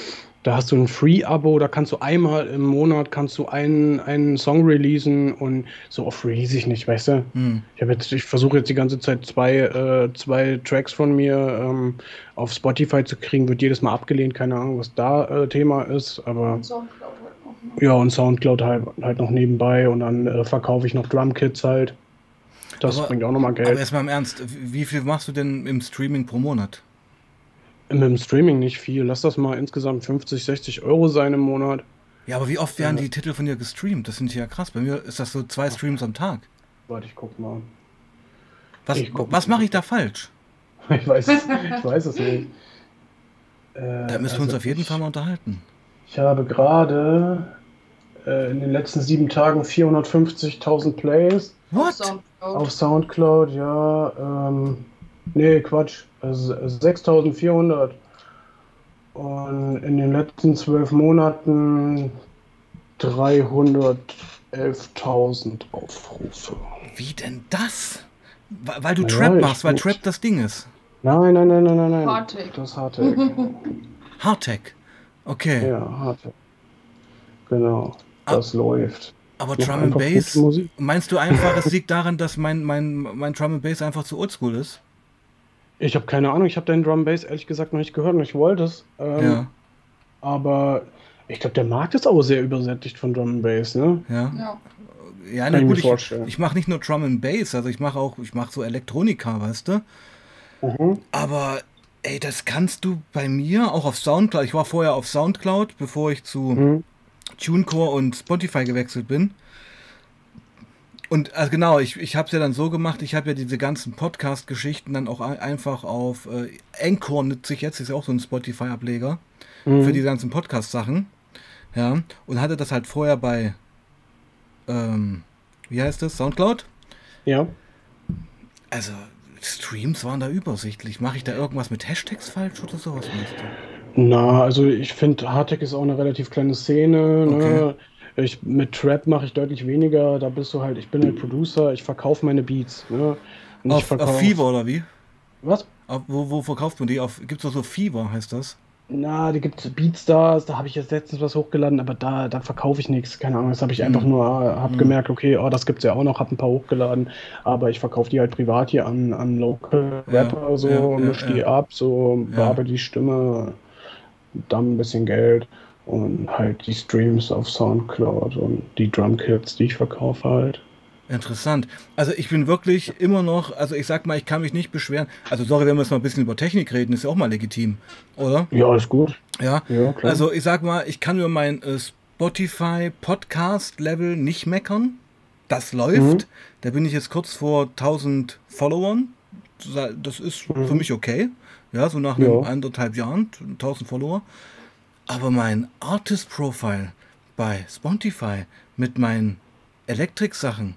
Speaker 2: da hast du ein Free-Abo, da kannst du einmal im Monat kannst du einen, einen Song releasen und so oft release ich nicht, weißt du?
Speaker 1: Hm.
Speaker 2: Ich habe jetzt, ich versuche jetzt die ganze Zeit zwei, äh, zwei Tracks von mir ähm, auf Spotify zu kriegen, wird jedes Mal abgelehnt, keine Ahnung, was da äh, Thema ist, aber
Speaker 3: Soundcloud halt noch, ne?
Speaker 2: ja, und Soundcloud halt, halt noch nebenbei und dann äh, verkaufe ich noch Drumkits halt. Das
Speaker 1: Aber-
Speaker 2: bringt auch nochmal
Speaker 1: Aber
Speaker 2: Geld.
Speaker 1: erstmal im Ernst, wie viel machst du denn im Streaming pro Monat?
Speaker 2: Mit dem Streaming nicht viel. Lass das mal insgesamt 50, 60 Euro sein im Monat.
Speaker 1: Ja, aber wie oft werden
Speaker 2: Ja.
Speaker 1: die Titel von dir gestreamt? Das sind ja krass. Bei mir ist das so zwei Streams am Tag.
Speaker 2: Warte, ich guck mal.
Speaker 1: Was, was mache ich da falsch?
Speaker 2: Ich weiß, es- ich weiß es nicht. Äh,
Speaker 1: Da müssen wir uns
Speaker 2: also
Speaker 1: auf jeden
Speaker 2: ich,
Speaker 1: Fall mal unterhalten.
Speaker 2: Ich habe gerade äh, in den letzten sieben Tagen 450.000 Plays
Speaker 3: Auf
Speaker 1: What?
Speaker 3: Soundcloud.
Speaker 2: auf Soundcloud. Ja, ähm, nee, Quatsch. Also 6.400. Und in den letzten zwölf Monaten 311.000 Aufrufe.
Speaker 1: Wie denn das? Weil, du
Speaker 2: Ja,
Speaker 1: Trap machst, weil
Speaker 2: muss-
Speaker 1: Trap das Ding ist.
Speaker 2: Nein, nein, nein, nein, nein, nein.
Speaker 3: Hardtech.
Speaker 2: Das Hardtech.
Speaker 1: Hardtech. Okay.
Speaker 2: ja, Hardtech. Genau.
Speaker 1: Ah.
Speaker 2: Das läuft.
Speaker 1: Aber Drum and Bass, meinst du einfach, es liegt daran, dass mein, mein, mein Drum and Bass einfach zu oldschool ist?
Speaker 2: Ich habe keine Ahnung, ich habe deinen Drum Bass ehrlich gesagt noch nicht gehört und ich wollte es. Ähm,
Speaker 1: Ja,
Speaker 2: Aber ich glaube, der Markt ist auch sehr übersättigt von Drum Bass, ne?
Speaker 1: ja.
Speaker 3: Ja.
Speaker 1: Ja, na
Speaker 2: ich
Speaker 1: gut,
Speaker 2: mir
Speaker 1: ich,
Speaker 2: vorstellen.
Speaker 1: ich mache nicht nur Drum and Bass, also ich mache auch, ich mache so Elektronika, weißt du?
Speaker 2: Mhm.
Speaker 1: Aber ey, das kannst du bei mir auch auf Soundcloud. Ich war vorher auf Soundcloud, bevor ich zu
Speaker 2: Mhm.
Speaker 1: TuneCore und Spotify gewechselt bin. Und also genau, ich, ich habe es ja dann so gemacht, ich habe ja diese ganzen Podcast-Geschichten dann auch ein- einfach auf äh, Anchor nutze ich jetzt, ist ja auch so ein Spotify-Ableger
Speaker 2: Mhm.
Speaker 1: für die ganzen Podcast-Sachen. Ja, und hatte das halt vorher bei, ähm, wie heißt das, Soundcloud?
Speaker 2: Ja.
Speaker 1: Also, Streams waren da übersichtlich. Mache ich da irgendwas mit Hashtags falsch oder sowas? meinst du?
Speaker 2: Na, also ich finde, Hardtech ist auch eine relativ kleine Szene. Ne? Ich, mit Trap mache ich deutlich weniger. Da bist du halt, ich bin halt Producer, ich verkaufe meine Beats. Ne?
Speaker 1: Auf, auf
Speaker 2: verkauf-
Speaker 1: Fever oder wie?
Speaker 2: Was?
Speaker 1: Auf, wo, wo verkauft man die? Auf, gibt's doch so Fever, heißt das?
Speaker 2: Na, die gibt Beatstars, da habe ich jetzt letztens was hochgeladen, aber da, da verkaufe ich nichts. Keine Ahnung, das habe ich
Speaker 1: Mhm.
Speaker 2: einfach nur, habe
Speaker 1: Mhm.
Speaker 2: gemerkt, okay, oh, das gibt's ja auch noch, habe ein paar hochgeladen, aber ich verkaufe die halt privat hier an, an Local
Speaker 1: Ja,
Speaker 2: Rapper, so,
Speaker 1: ja, ja,
Speaker 2: misch die
Speaker 1: ja.
Speaker 2: ab, so,
Speaker 1: Ja.
Speaker 2: bearbeite die Stimme, dann ein bisschen Geld und halt die Streams auf Soundcloud und die Drumkits, die ich verkaufe halt.
Speaker 1: Interessant. Also ich bin wirklich immer noch, also ich sag mal, ich kann mich nicht beschweren. Also sorry, wenn wir jetzt mal ein bisschen über Technik reden, ist ja auch mal legitim, oder?
Speaker 2: Ja, ist gut.
Speaker 1: Ja.
Speaker 2: Ja, klar.
Speaker 1: Also ich sag mal, ich kann über mein äh, Spotify Podcast Level nicht meckern. Das läuft.
Speaker 2: Mhm.
Speaker 1: Da bin ich jetzt kurz vor 1000 Followern. Das ist
Speaker 2: Mhm.
Speaker 1: für mich okay. Ja, so nach
Speaker 2: Ja.
Speaker 1: einem anderthalb Jahren 1000 Follower. Aber mein Artist Profile bei Spotify mit meinen Elektrik-Sachen,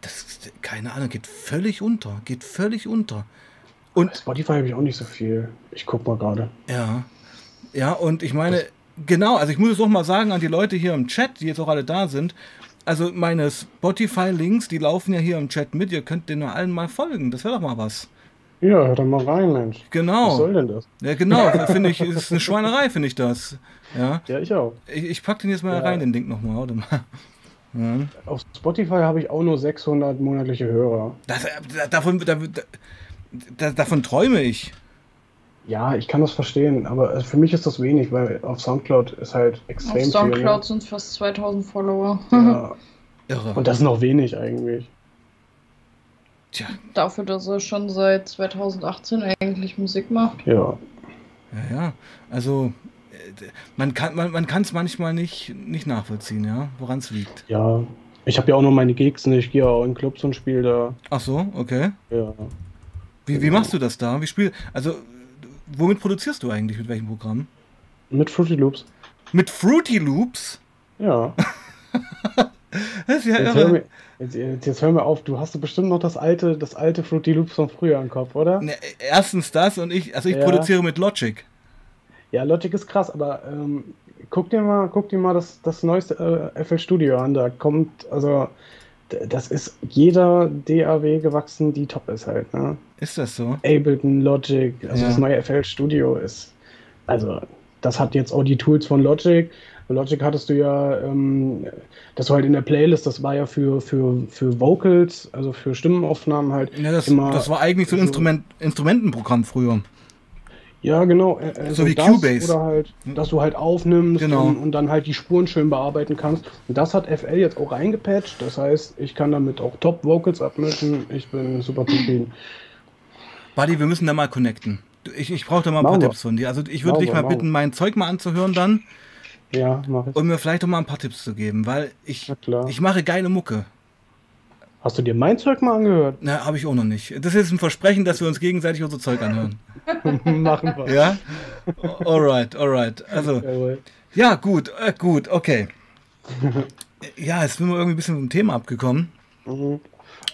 Speaker 1: das keine Ahnung, geht völlig unter. Geht völlig unter. Und
Speaker 2: Spotify habe ich auch nicht so viel. Ich guck mal gerade.
Speaker 1: ja. Ja, und ich meine, genau, also ich muss es auch mal sagen an die Leute hier im Chat, die jetzt auch alle da sind. Also meine Spotify-Links, die laufen ja hier im Chat mit. Ihr könnt denen allen mal folgen. Das wäre doch mal was.
Speaker 2: Ja, hör doch mal rein, Mensch.
Speaker 1: Genau.
Speaker 2: Was soll denn das?
Speaker 1: Ja, genau, finde ich, ist eine Schweinerei, finde ich das. Ja.
Speaker 2: Ja, ich auch.
Speaker 1: Ich, ich pack den jetzt mal
Speaker 2: Ja.
Speaker 1: rein, den Link nochmal. Warte mal. Ja.
Speaker 2: Auf Spotify habe ich auch nur 600 monatliche Hörer.
Speaker 1: Das, davon, da, da, da, davon träume ich.
Speaker 2: Ja, ich kann das verstehen, aber äh, für mich ist das wenig, weil auf Soundcloud ist halt extrem
Speaker 3: Auf Soundcloud
Speaker 2: viel. ne?
Speaker 3: sind es fast 2000 Follower.
Speaker 2: Ja,
Speaker 1: Irre.
Speaker 2: und das ist noch wenig eigentlich.
Speaker 1: Tja,
Speaker 3: Dafür, dass er schon seit 2018 eigentlich Musik macht.
Speaker 2: Ja,
Speaker 1: ja, ja. Also, äh, man kann man, man kann es manchmal nicht, nicht nachvollziehen, ja, woran es liegt.
Speaker 2: ja. Ich habe ja auch noch meine Gigs, ne? ich gehe auch in Clubs und spiele da.
Speaker 1: Ach so, okay.
Speaker 2: Ja.
Speaker 1: Wie, wie machst du das da? Wie spiel also womit produzierst du eigentlich mit welchem Programm?
Speaker 2: Mit Fruity Loops.
Speaker 1: Mit Fruity Loops?
Speaker 2: Ja.
Speaker 1: Das ist ja
Speaker 2: Jetzt hör, mir, jetzt, jetzt, hör mir auf, du hast bestimmt noch das alte, das alte Fruity Loops von früher im Kopf, oder?
Speaker 1: Ne, erstens das und ich, also ich
Speaker 2: Ja.
Speaker 1: produziere mit Logic.
Speaker 2: Ja, Logic ist krass, aber ähm, guck dir mal, guck dir mal das, das neueste äh, FL Studio an. Da kommt, also das ist jeder DAW gewachsen, die top ist halt, ne?
Speaker 1: Ist das so?
Speaker 2: Ableton, Logic, also
Speaker 1: Ja.
Speaker 2: das neue FL Studio ist, also das hat jetzt auch die Tools von Logic. Bei Logic hattest du ja, ähm, das war halt in der Playlist, das war ja für, für, für Vocals, also für Stimmenaufnahmen halt.
Speaker 1: Ja, das,
Speaker 2: immer
Speaker 1: das war eigentlich so ein Instrument, Instrumentenprogramm früher.
Speaker 2: Ja, genau. äh,
Speaker 1: So wie Cubase.
Speaker 2: Oder halt, dass du halt aufnimmst
Speaker 1: Genau.
Speaker 2: und, und dann halt die Spuren schön bearbeiten kannst. Und das hat FL jetzt auch reingepatcht. Das heißt, ich kann damit auch Top-Vocals abmischen. Ich bin super zufrieden.
Speaker 1: Buddy, wir müssen da mal connecten. Du, Ich, ich brauche da mal ein paar
Speaker 2: Machen wir.
Speaker 1: Tipps von dir. Also ich würde dich mal bitten, mein Zeug mal anzuhören dann
Speaker 2: Ja, mach ich.
Speaker 1: und mir vielleicht auch mal ein paar Tipps zu geben, weil ich, ich mache geile Mucke.
Speaker 2: Hast du dir mein Zeug mal angehört?
Speaker 1: Na, habe ich auch noch nicht. Das ist ein Versprechen, dass wir uns gegenseitig unser Zeug anhören.
Speaker 2: Machen wir.
Speaker 1: Ja? Alright, alright. Also, ja, gut, äh, gut, okay. Ja, jetzt sind wir irgendwie ein bisschen vom Thema abgekommen.
Speaker 2: Mhm.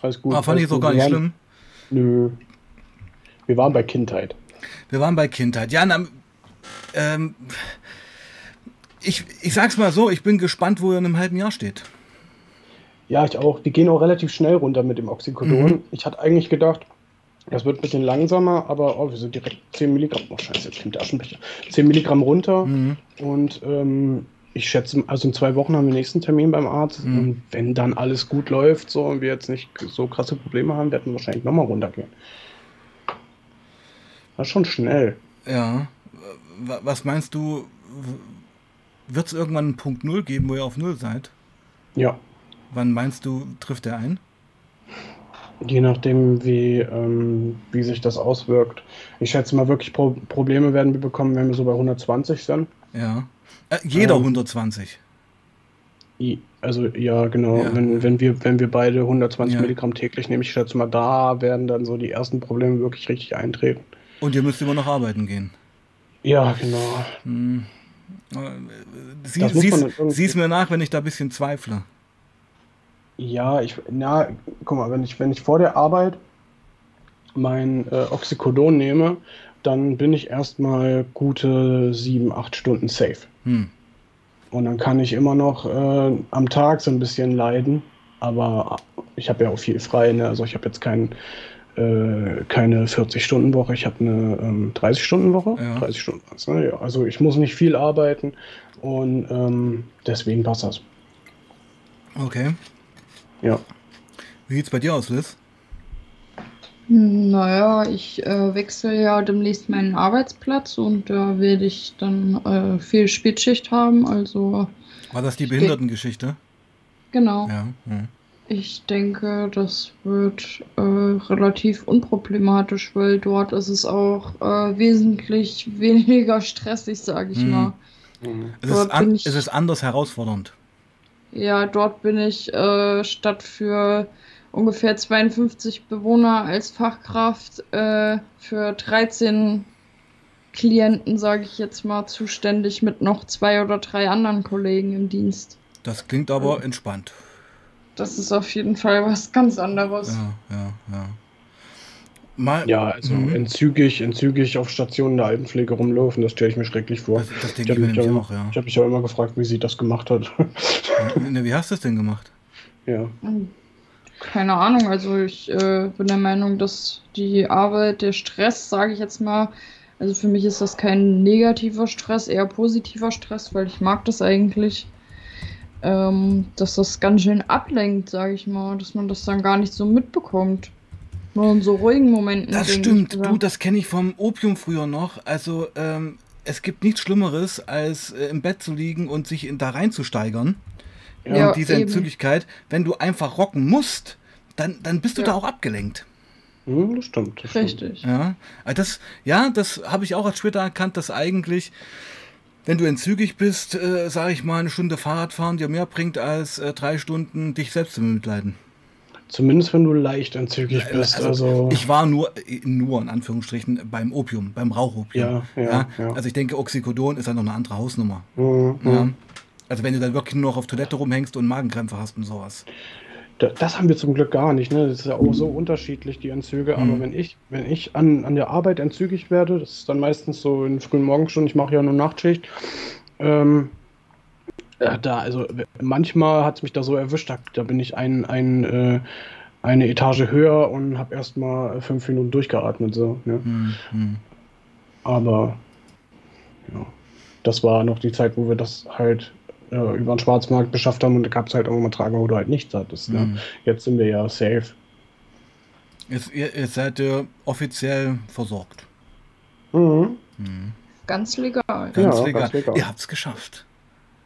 Speaker 2: Alles gut.
Speaker 1: Aber fand ich
Speaker 2: alles
Speaker 1: jetzt auch
Speaker 2: gut.
Speaker 1: gar nicht
Speaker 2: waren-
Speaker 1: schlimm.
Speaker 2: Nö. Wir waren bei Kindheit.
Speaker 1: Wir waren bei Kindheit. Ja, na, ähm, ich, ich sag's mal so, ich bin gespannt, wo er in einem halben Jahr steht.
Speaker 2: Ja, ich auch. Die gehen auch relativ schnell runter mit dem Oxycodon.
Speaker 1: Mhm.
Speaker 2: Ich hatte eigentlich gedacht, das wird ein bisschen langsamer, aber oh, wir sind direkt 10 Milligramm. Oh, scheiße, jetzt klingt der Aschenbecher. 10 Milligramm runter.
Speaker 1: Mhm.
Speaker 2: Und ähm, ich schätze, also in zwei Wochen haben wir den nächsten Termin beim Arzt.
Speaker 1: Mhm.
Speaker 2: Und wenn dann alles gut läuft so und wir jetzt nicht so krasse Probleme haben, werden wir wahrscheinlich nochmal runtergehen. Das ist schon schnell.
Speaker 1: Ja. Wa- Was meinst du, wird es irgendwann einen Punkt Null geben, wo ihr auf Null seid?
Speaker 2: Ja.
Speaker 1: Wann meinst du, trifft er ein?
Speaker 2: Je nachdem, wie, ähm, wie sich das auswirkt. Ich schätze mal, wirklich Pro Probleme werden wir bekommen, wenn wir so bei 120 sind.
Speaker 1: Ja. Äh, jeder
Speaker 2: Ähm.
Speaker 1: 120.
Speaker 2: I- Also ja, genau.
Speaker 1: Ja.
Speaker 2: Wenn, wenn, wir, wenn wir beide 120
Speaker 1: Ja.
Speaker 2: Milligramm täglich nehmen, ich schätze mal, da werden dann so die ersten Probleme wirklich richtig eintreten.
Speaker 1: Und ihr müsst immer noch arbeiten gehen.
Speaker 2: Ja, genau.
Speaker 1: Hm. Sie, sieh's, sieh's mir nach, wenn ich da ein bisschen zweifle.
Speaker 2: Ja, ich, na, guck mal, wenn ich, wenn ich vor der Arbeit mein äh, Oxycodon nehme, dann bin ich erstmal gute sieben, acht Stunden safe.
Speaker 1: Hm.
Speaker 2: Und dann kann ich immer noch äh, am Tag so ein bisschen leiden, aber ich habe ja auch viel frei, ne? Also ich habe jetzt kein, äh, keine 40-Stunden-Woche, ich habe eine ähm, 30-Stunden-Woche.
Speaker 1: Ja.
Speaker 2: 30 Stunden, ne? ja, also ich muss nicht viel arbeiten und ähm, deswegen passt das.
Speaker 1: Okay.
Speaker 2: Ja.
Speaker 1: Wie sieht's bei dir aus, Liz?
Speaker 3: Naja, ich äh, wechsle ja demnächst meinen Arbeitsplatz und da werde ich dann äh, viel Spätschicht haben. Also
Speaker 1: War das die Behindertengeschichte?
Speaker 3: genau,
Speaker 1: Ja. Hm.
Speaker 3: Ich denke, das wird äh, relativ unproblematisch, weil dort ist es auch äh, wesentlich weniger stressig, sage ich
Speaker 1: Mhm.
Speaker 3: mal.
Speaker 1: Es, ist an,
Speaker 3: ich-
Speaker 1: es ist anders herausfordernd.
Speaker 3: Ja, dort bin ich äh, statt für ungefähr 52 Bewohner als Fachkraft äh, für 13 Klienten, sage ich jetzt mal, zuständig mit noch zwei oder drei anderen Kollegen im Dienst.
Speaker 1: Das klingt aber entspannt.
Speaker 3: Das ist auf jeden Fall was ganz anderes.
Speaker 1: Ja, ja, ja. Mal,
Speaker 2: Ja, also
Speaker 1: Mhm.
Speaker 2: entzügig, entzügig auf Stationen der Altenpflege rumlaufen, das stelle ich mir schrecklich vor.
Speaker 1: das, das
Speaker 2: Ich
Speaker 1: denke ich
Speaker 2: habe
Speaker 1: mir
Speaker 2: mich,
Speaker 1: nämlich
Speaker 2: ja,
Speaker 1: auch, ja.
Speaker 2: ich hab mich ja immer gefragt, wie sie das gemacht hat.
Speaker 1: Ne, Wie hast du es denn gemacht?
Speaker 2: ja.
Speaker 3: Keine Ahnung, also ich äh, bin der Meinung, dass die Arbeit, der Stress, sage ich jetzt mal, also für mich ist das kein negativer Stress, eher positiver Stress, weil ich mag das eigentlich, ähm, dass das ganz schön ablenkt, sage ich mal, dass man das dann gar nicht so mitbekommt. Nur in so ruhigen Momenten.
Speaker 1: Das stimmt.
Speaker 3: ich,
Speaker 1: Du, das kenne ich vom Opium früher noch. Also, ähm, es gibt nichts Schlimmeres, als äh, im Bett zu liegen und sich in, da reinzusteigern.
Speaker 3: Ja,
Speaker 1: und diese
Speaker 3: eben.
Speaker 1: Entzüglichkeit, wenn du einfach rocken musst, dann, dann bist du
Speaker 3: Ja.
Speaker 1: da auch abgelenkt.
Speaker 2: Hm, das stimmt. Das stimmt.
Speaker 3: Richtig.
Speaker 1: Ja, Also das, ja, das habe ich auch als später erkannt, dass eigentlich, wenn du entzügig bist, äh, sage ich mal, eine Stunde Fahrradfahren dir mehr bringt als äh, drei Stunden dich selbst zu bemitleiden.
Speaker 2: Zumindest wenn du leicht entzügig bist. Also,
Speaker 1: ich war nur, äh, nur in Anführungsstrichen beim Opium, beim Rauchopium.
Speaker 2: Ja, ja, ja.
Speaker 1: Also ich denke, Oxycodon ist ja noch eine andere Hausnummer.
Speaker 2: Mhm, mhm.
Speaker 1: Also wenn du dann wirklich nur noch auf Toilette rumhängst und Magenkrämpfe hast und sowas.
Speaker 2: Da- Das haben wir zum Glück gar nicht. Ne? Das ist ja auch so unterschiedlich, die Entzüge.
Speaker 1: Mhm.
Speaker 2: Aber wenn ich, wenn ich an, an der Arbeit entzügig werde, das ist dann meistens so in den frühen Morgenstunden, ich mache ja nur Nachtschicht, ähm, ja, da, also manchmal hat es mich da so erwischt, da, da bin ich ein, ein, äh, eine Etage höher und habe erstmal fünf Minuten durchgeatmet. So, ne?
Speaker 1: Hm, hm.
Speaker 2: Aber ja, das war noch die Zeit, wo wir das halt äh, über den Schwarzmarkt beschafft haben und da gab es halt irgendwann mal Tage, wo du halt nichts hattest. Ne?
Speaker 1: Hm.
Speaker 2: Jetzt sind wir ja safe.
Speaker 1: Jetzt, ihr, jetzt seid ihr offiziell versorgt.
Speaker 2: Mhm.
Speaker 1: Hm.
Speaker 3: Ganz legal.
Speaker 1: Ganz,
Speaker 2: Ja,
Speaker 1: legal.
Speaker 2: ganz legal.
Speaker 1: Ihr habt's geschafft.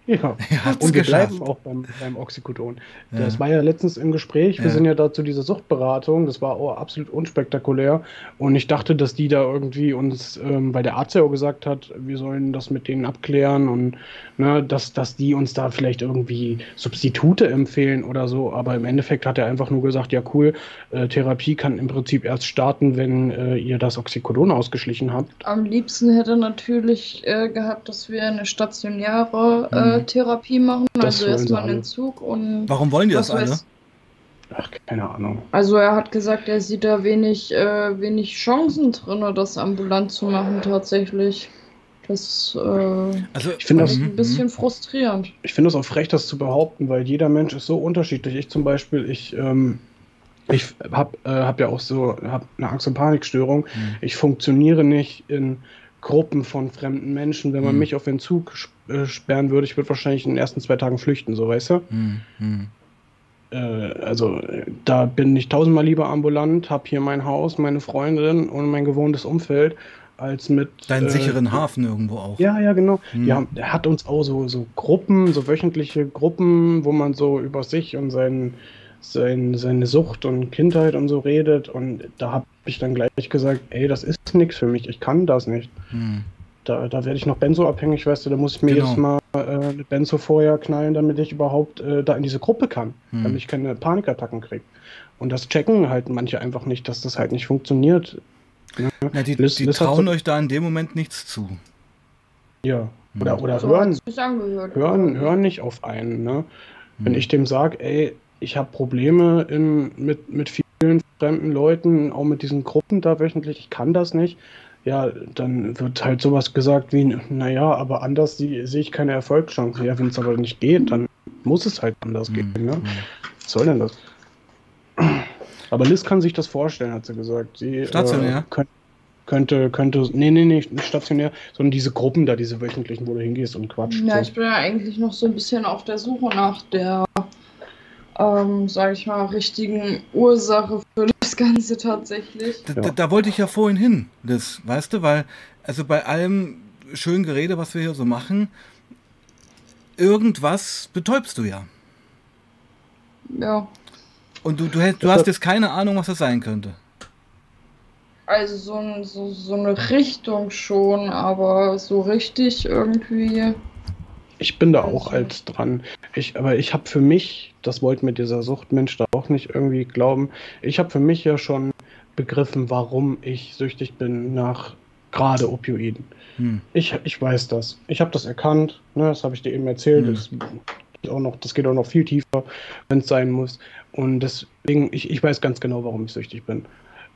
Speaker 2: Ja. Und wir
Speaker 1: geschafft.
Speaker 2: bleiben auch beim, beim Oxycodon.
Speaker 1: Ja.
Speaker 2: Das war ja letztens im Gespräch. Wir
Speaker 1: Ja.
Speaker 2: sind ja da zu dieser Suchtberatung. Das war auch absolut unspektakulär. Und ich dachte, dass die da irgendwie uns, ähm, weil der Arzt ja auch gesagt hat, wir sollen das mit denen abklären und ne, dass, dass die uns da vielleicht irgendwie Substitute empfehlen oder so. Aber im Endeffekt hat er einfach nur gesagt, ja cool, äh, Therapie kann im Prinzip erst starten, wenn äh, ihr das Oxycodon ausgeschlichen habt.
Speaker 3: Am liebsten hätte natürlich äh, gehabt, dass wir eine stationäre äh, Therapie machen.
Speaker 2: Das
Speaker 3: also erstmal einen. Entzug und.
Speaker 1: Warum wollen die das alle?
Speaker 3: weiß-
Speaker 2: Ach, keine Ahnung.
Speaker 3: Also er hat gesagt, er sieht da wenig, äh, wenig Chancen drin, das ambulant zu machen tatsächlich. Das äh,
Speaker 1: Also,
Speaker 2: Ich finde das-
Speaker 3: ist
Speaker 1: Mhm,
Speaker 3: ein bisschen frustrierend.
Speaker 2: Ich finde es auch frech, das zu behaupten, weil jeder Mensch ist so unterschiedlich. Ich zum Beispiel, ich, ähm, ich habe äh, hab ja auch so hab eine Angst- und Panikstörung.
Speaker 1: Mhm.
Speaker 2: Ich funktioniere nicht in Gruppen von fremden Menschen. Wenn man
Speaker 1: Mhm.
Speaker 2: mich auf den Zug äh, sperren würde, ich würde wahrscheinlich in den ersten zwei Tagen flüchten, so weißt du?
Speaker 1: Hm, hm.
Speaker 2: Äh, also da bin ich tausendmal lieber ambulant, habe hier mein Haus, meine Freundin und mein gewohntes Umfeld, als mit
Speaker 1: Deinen
Speaker 2: äh,
Speaker 1: sicheren Hafen irgendwo auch.
Speaker 2: Ja, ja, genau.
Speaker 1: Hm.
Speaker 2: Ja, er hat uns auch so, so Gruppen, so wöchentliche Gruppen, wo man so über sich und sein, sein, seine Sucht und Kindheit und so redet. Und da habe ich dann gleich gesagt, ey, das ist nichts für mich, ich kann das nicht.
Speaker 1: Hm.
Speaker 2: Da, da werde ich noch benzoabhängig, weißt du, da muss ich mir
Speaker 1: Genau.
Speaker 2: jetzt mal äh, eine Benzo vorher knallen, damit ich überhaupt äh, da in diese Gruppe kann,
Speaker 1: Hm.
Speaker 2: damit ich keine Panikattacken kriege. Und das checken halt manche einfach nicht, dass das halt nicht funktioniert.
Speaker 1: Na, die,
Speaker 2: Liz-
Speaker 1: die
Speaker 2: Liz
Speaker 1: trauen
Speaker 2: so-
Speaker 1: euch da in dem Moment nichts zu.
Speaker 2: Ja. Oder,
Speaker 1: Hm.
Speaker 2: oder
Speaker 3: So
Speaker 2: hören, hören, hören nicht auf einen, ne? Wenn
Speaker 1: Hm.
Speaker 2: ich dem sage, ey, ich habe Probleme in, mit, mit vielen fremden Leuten, auch mit diesen Gruppen da wöchentlich, ich kann das nicht, ja, dann wird halt sowas gesagt wie, naja, aber anders sehe ich keine Erfolgschancen. Ja, wenn es aber nicht geht, dann muss es halt anders
Speaker 1: Hm.
Speaker 2: gehen. Ne? Was soll denn das? Aber Liz kann sich das vorstellen, hat sie gesagt. Sie,
Speaker 1: Stationär?
Speaker 2: Äh, könnt, könnte, könnte, nee, nee, nee, nicht stationär, sondern diese Gruppen da, diese wöchentlichen, wo du hingehst und quatscht.
Speaker 3: Ja,
Speaker 2: so.
Speaker 3: ich bin ja eigentlich noch so ein bisschen auf der Suche nach der, ähm, sag ich mal, richtigen Ursache für das Ganze tatsächlich.
Speaker 1: Da, da, da wollte ich ja vorhin hin, Liz, weißt du, weil, also bei allem schönen Gerede, was wir hier so machen, irgendwas betäubst du ja.
Speaker 3: Ja,
Speaker 1: Und du, du, hätt- du hast jetzt keine Ahnung, was das sein könnte.
Speaker 3: also so, ein, so, so eine Richtung schon, aber so richtig irgendwie.
Speaker 2: Ich bin da auch als dran. Ich, aber ich habe für mich, das wollte mir dieser Suchtmensch da auch nicht irgendwie glauben, ich habe für mich ja schon begriffen, warum ich süchtig bin nach gerade Opioiden.
Speaker 1: Hm.
Speaker 2: Ich, ich weiß das. Ich habe das erkannt, ne, das habe ich dir eben erzählt.
Speaker 1: Mhm.
Speaker 2: Das, geht auch noch, das geht auch noch viel tiefer, wenn es sein muss. Und deswegen, ich, ich weiß ganz genau, warum ich süchtig bin.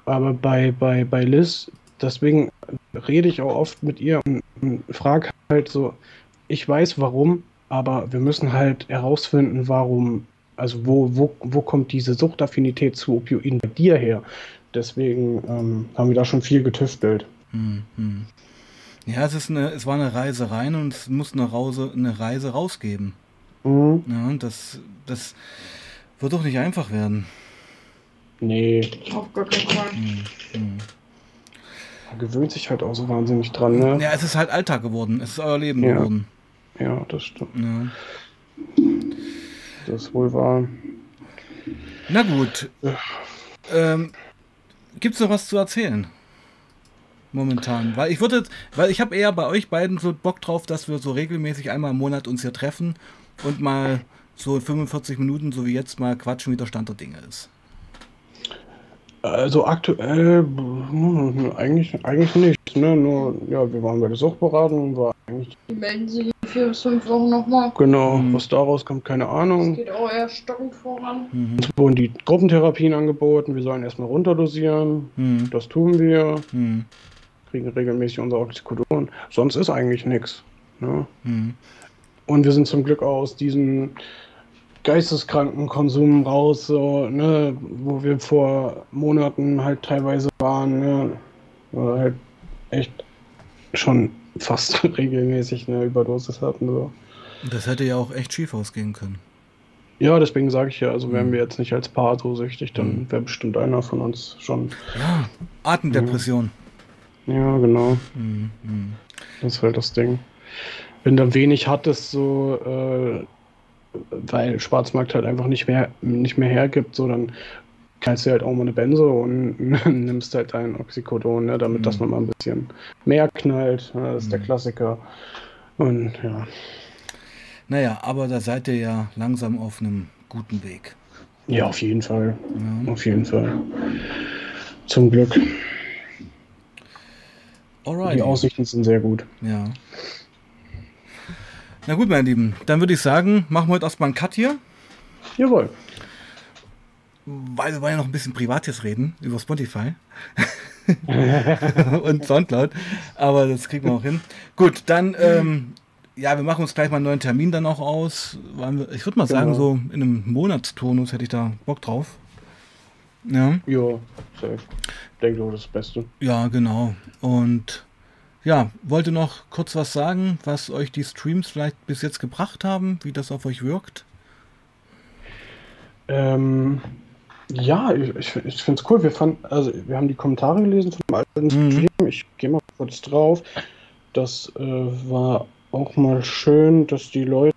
Speaker 2: Aber bei, bei, bei Liz, deswegen rede ich auch oft mit ihr und, und frage halt so, ich weiß warum, aber wir müssen halt herausfinden, warum, also wo, wo, wo kommt diese Suchtaffinität zu Opioiden bei dir her? Deswegen ähm, haben wir da schon viel getüftelt.
Speaker 1: Hm, hm. Ja, es, ist eine, es war eine Reise rein und es muss eine, Rause, eine Reise rausgeben.
Speaker 2: Mhm.
Speaker 1: Ja, und das, das wird doch nicht einfach werden.
Speaker 2: Nee,
Speaker 3: Auf gar keinen Fall.
Speaker 1: Hm, hm.
Speaker 2: man gewöhnt sich halt auch so wahnsinnig dran, ne?
Speaker 1: Ja, es ist halt Alltag geworden. Es ist euer Leben
Speaker 2: Ja.
Speaker 1: geworden.
Speaker 2: Ja, das stimmt.
Speaker 1: Ja.
Speaker 2: Das ist wohl wahr.
Speaker 1: Na gut. Ähm, Gibt es noch was zu erzählen? Momentan. Weil ich würde, weil ich habe eher bei euch beiden so Bock drauf, dass wir so regelmäßig einmal im Monat uns hier treffen und mal so 45 Minuten, so wie jetzt, mal quatschen, wie der Stand der Dinge ist.
Speaker 2: Also aktuell hm, eigentlich, eigentlich nicht, ne? Nur, ja, wir waren bei der Suchtberatung, war eigentlich
Speaker 3: Die melden sich vier bis fünf Wochen nochmal.
Speaker 2: genau,
Speaker 1: Mhm.
Speaker 2: was daraus kommt, keine
Speaker 3: Es
Speaker 2: Ahnung.
Speaker 3: geht auch eher stockend voran.
Speaker 1: Mhm.
Speaker 2: Uns wurden die Gruppentherapien angeboten, wir sollen erstmal runterdosieren.
Speaker 1: Mhm.
Speaker 2: Das tun wir,
Speaker 1: Mhm.
Speaker 2: kriegen regelmäßig unser Oxycodon. Sonst ist eigentlich nichts. Ne?
Speaker 1: Mhm.
Speaker 2: Und wir sind zum Glück auch aus diesem geisteskranken Konsum raus, so, ne, wo wir vor Monaten halt teilweise waren, ne, wir halt echt schon fast regelmäßig eine Überdosis hatten. So.
Speaker 1: Das hätte ja auch echt schief ausgehen können.
Speaker 2: Ja, deswegen sage ich ja, also wären
Speaker 1: Mhm.
Speaker 2: wir jetzt nicht als Paar so süchtig, dann
Speaker 1: Mhm.
Speaker 2: wäre bestimmt einer von uns schon.
Speaker 1: Ja, Atemdepression.
Speaker 2: Ja, genau.
Speaker 1: Mhm. Mhm.
Speaker 2: Das ist halt das Ding. Wenn du wenig hattest, so, äh, weil Schwarzmarkt halt einfach nicht mehr, nicht mehr hergibt, so, dann kannst du halt auch mal eine Benzo und nimmst halt dein Oxycodon, ne, damit
Speaker 1: Mhm.
Speaker 2: das nochmal ein bisschen mehr knallt. Ne, das ist der
Speaker 1: Mhm.
Speaker 2: Klassiker. Und ja,
Speaker 1: Naja, aber da seid ihr ja langsam auf einem guten Weg.
Speaker 2: ja, auf jeden Fall.
Speaker 1: Ja.
Speaker 2: Auf jeden Fall. Zum Glück.
Speaker 1: Alright.
Speaker 2: Die Aussichten sind sehr gut.
Speaker 1: Ja. Na gut, meine Lieben, dann würde ich sagen, machen wir heute erstmal einen Cut hier,
Speaker 2: Jawohl.
Speaker 1: Weil wir wollen ja noch ein bisschen privat jetzt reden über Spotify und Soundcloud, aber das kriegen wir auch hin. Gut, dann, ähm, ja, wir machen uns gleich mal einen neuen Termin dann auch aus. Ich würde mal sagen,
Speaker 2: Genau.
Speaker 1: so in einem Monatsturnus hätte ich da Bock drauf. Ja.
Speaker 2: Ja, safe. Denke doch das Beste.
Speaker 1: Ja, genau. Und ja, wollte noch kurz was sagen, was euch die Streams vielleicht bis jetzt gebracht haben, wie das auf euch wirkt.
Speaker 2: Ähm, ja, ich, ich, ich finde es cool. Wir, fand, also, wir haben die Kommentare gelesen vom alten
Speaker 1: Mhm.
Speaker 2: Stream. Ich gehe mal kurz drauf. Das äh, war auch mal schön, dass die Leute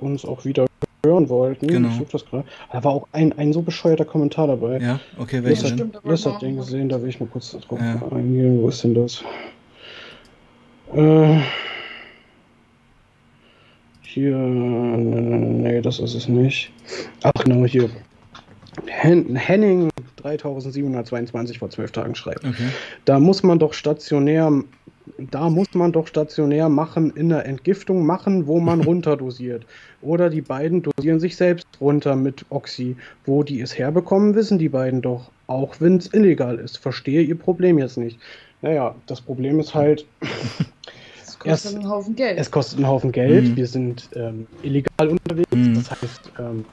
Speaker 2: uns auch wieder hören wollten.
Speaker 1: Genau.
Speaker 2: Ich suche das gerade. Da war auch ein, ein so bescheuerter Kommentar dabei.
Speaker 1: Ja, okay,
Speaker 2: Das
Speaker 1: welche
Speaker 2: hat-
Speaker 1: denn?
Speaker 3: stimmt,
Speaker 2: Das hat den gesehen, da will ich mal kurz drauf
Speaker 1: Ja.
Speaker 2: eingehen. Wo ist denn das? Äh, hier, nee, das ist es nicht. Ach, genau, hier. Hen Henning 3722 vor zwölf Tagen schreibt.
Speaker 1: Okay.
Speaker 2: Da muss man doch stationär, da muss man doch stationär machen, in der Entgiftung machen, wo man runterdosiert. Oder die beiden dosieren sich selbst runter mit Oxy. Wo die es herbekommen, wissen die beiden doch. Auch wenn es illegal ist. Verstehe ihr Problem jetzt nicht. Naja, das Problem ist halt,
Speaker 3: Das kostet
Speaker 2: Es-
Speaker 3: einen Haufen Geld.
Speaker 2: es kostet einen Haufen Geld.
Speaker 1: Mhm.
Speaker 2: Wir sind ähm, illegal unterwegs.
Speaker 1: Mhm.
Speaker 2: Das heißt, ähm,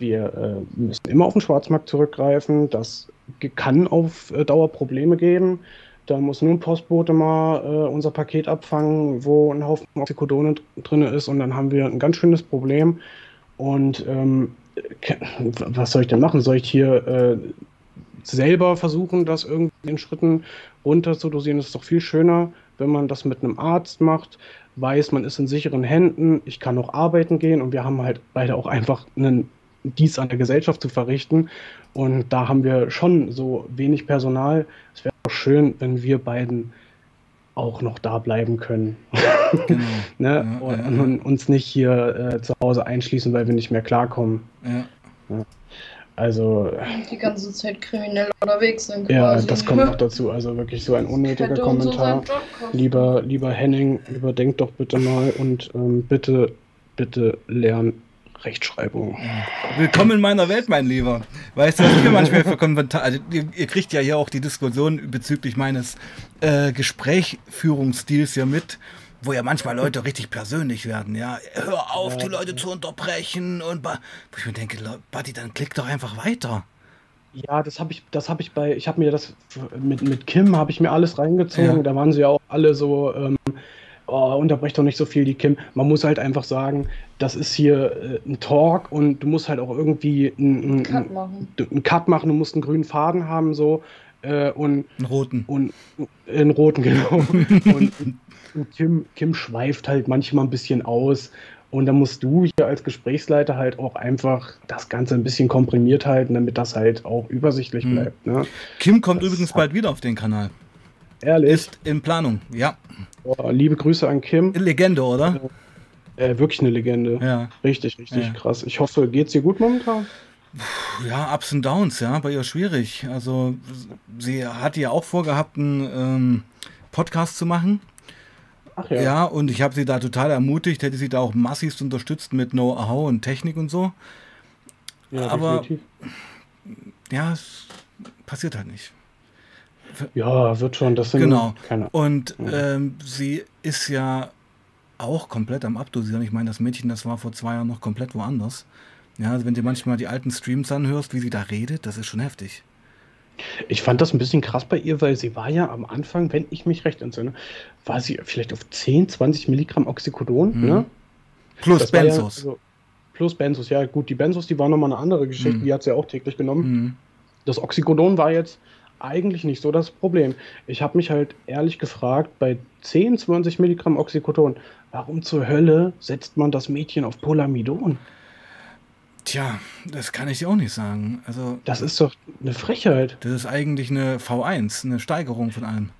Speaker 2: wir äh, müssen immer auf den Schwarzmarkt zurückgreifen. Das kann auf äh, Dauer Probleme geben. Da muss nur ein Postbote mal äh, unser Paket abfangen, wo ein Haufen Oxycodone drin ist und dann haben wir ein ganz schönes Problem. Und ähm, was soll ich denn machen? Soll ich hier äh, selber versuchen, das irgendwie in Schritten runter zu dosieren? Das ist doch viel schöner, wenn man das mit einem Arzt macht, weiß, man ist in sicheren Händen, ich kann noch arbeiten gehen und wir haben halt beide auch einfach einen dies an der Gesellschaft zu verrichten. Und da haben wir schon so wenig Personal. Es wäre auch schön, wenn wir beiden auch noch da bleiben können.
Speaker 1: Genau.
Speaker 2: ne?
Speaker 1: Ja,
Speaker 2: und,
Speaker 1: ja, ja.
Speaker 2: und uns nicht hier äh, zu Hause einschließen, weil wir nicht mehr klarkommen.
Speaker 1: Ja.
Speaker 2: Also,
Speaker 3: die ganze Zeit kriminell unterwegs sind.
Speaker 2: ja,
Speaker 3: quasi.
Speaker 2: das kommt noch dazu. Also wirklich so ein unnötiger
Speaker 3: so
Speaker 2: Kommentar.
Speaker 3: kosten.
Speaker 2: Lieber, lieber Henning, überdenk doch bitte mal und ähm, bitte, bitte lern Rechtschreibung.
Speaker 1: Willkommen in meiner Welt, mein Lieber. Weißt du, was wir manchmal für Kommentare. Also, ihr, ihr kriegt ja hier auch die Diskussion bezüglich meines äh, Gesprächführungsstils ja mit, wo ja manchmal Leute richtig persönlich werden. Ja, hör auf, die Leute zu unterbrechen und wo ich mir denke, Buddy, dann klick doch einfach weiter.
Speaker 2: Ja, das habe ich, das habe ich bei, ich habe mir das mit, mit Kim habe ich mir alles reingezogen.
Speaker 1: Ja.
Speaker 2: Da waren sie ja auch alle so, ähm, oh, unterbrech doch nicht so viel die Kim. Man muss halt einfach sagen, das ist hier äh, ein Talk und du musst halt auch irgendwie einen
Speaker 3: Cut machen.
Speaker 2: einen Cut machen, du musst einen grünen Faden haben, so. Äh, und,
Speaker 1: Einen roten.
Speaker 2: und in roten, genau. und, und Kim, Kim schweift halt manchmal ein bisschen aus. Und da musst du hier als Gesprächsleiter halt auch einfach das Ganze ein bisschen komprimiert halten, damit das halt auch übersichtlich
Speaker 1: Mhm.
Speaker 2: bleibt. Ne?
Speaker 1: Kim kommt
Speaker 2: Das
Speaker 1: übrigens bald wieder auf den Kanal.
Speaker 2: Ehrlich,
Speaker 1: Ist in Planung. Ja.
Speaker 2: Oh, liebe Grüße an Kim.
Speaker 1: Legende, oder?
Speaker 2: Äh, wirklich eine Legende.
Speaker 1: Ja.
Speaker 2: Richtig, richtig
Speaker 1: Ja.
Speaker 2: krass. Ich hoffe, geht's dir gut momentan?
Speaker 1: Ja, Ups und Downs, ja, bei ihr schwierig. Also, sie hatte ja auch vorgehabt, einen ähm, Podcast zu machen.
Speaker 2: Ach
Speaker 1: Ja,
Speaker 2: ja.
Speaker 1: und ich habe sie da total ermutigt, hätte sie da auch massivst unterstützt mit Know-how und Technik und so.
Speaker 2: Ja,
Speaker 1: aber-
Speaker 2: definitiv.
Speaker 1: Ja, es passiert halt nicht.
Speaker 2: Ja, wird schon. Das sind
Speaker 1: Genau.
Speaker 2: keine
Speaker 1: Und ähm, sie ist ja auch komplett am Abdosieren. Ich meine, das Mädchen, das war vor zwei Jahren noch komplett woanders. Ja, also wenn du manchmal die alten Streams anhörst, wie sie da redet, das ist schon heftig.
Speaker 2: Ich fand das ein bisschen krass bei ihr, weil sie war ja am Anfang, wenn ich mich recht entsinne, war sie vielleicht auf 10, 20 Milligramm Oxycodon,
Speaker 1: Mhm.
Speaker 2: ne?
Speaker 1: Plus
Speaker 2: Das war ja,
Speaker 1: Benzos.
Speaker 2: also, plus Benzos, ja gut, die Benzos, die waren nochmal eine andere Geschichte,
Speaker 1: Mhm.
Speaker 2: die hat sie ja auch täglich genommen.
Speaker 1: Mhm.
Speaker 2: Das Oxycodon war jetzt eigentlich nicht so das Problem. Ich habe mich halt ehrlich gefragt, bei 10, 20 Milligramm Oxycodon, warum zur Hölle setzt man das Mädchen auf Polamidon?
Speaker 1: Tja, das kann ich dir auch nicht sagen. Also,
Speaker 2: Das ist doch eine Frechheit.
Speaker 1: das ist eigentlich eine V1, eine Steigerung von allem.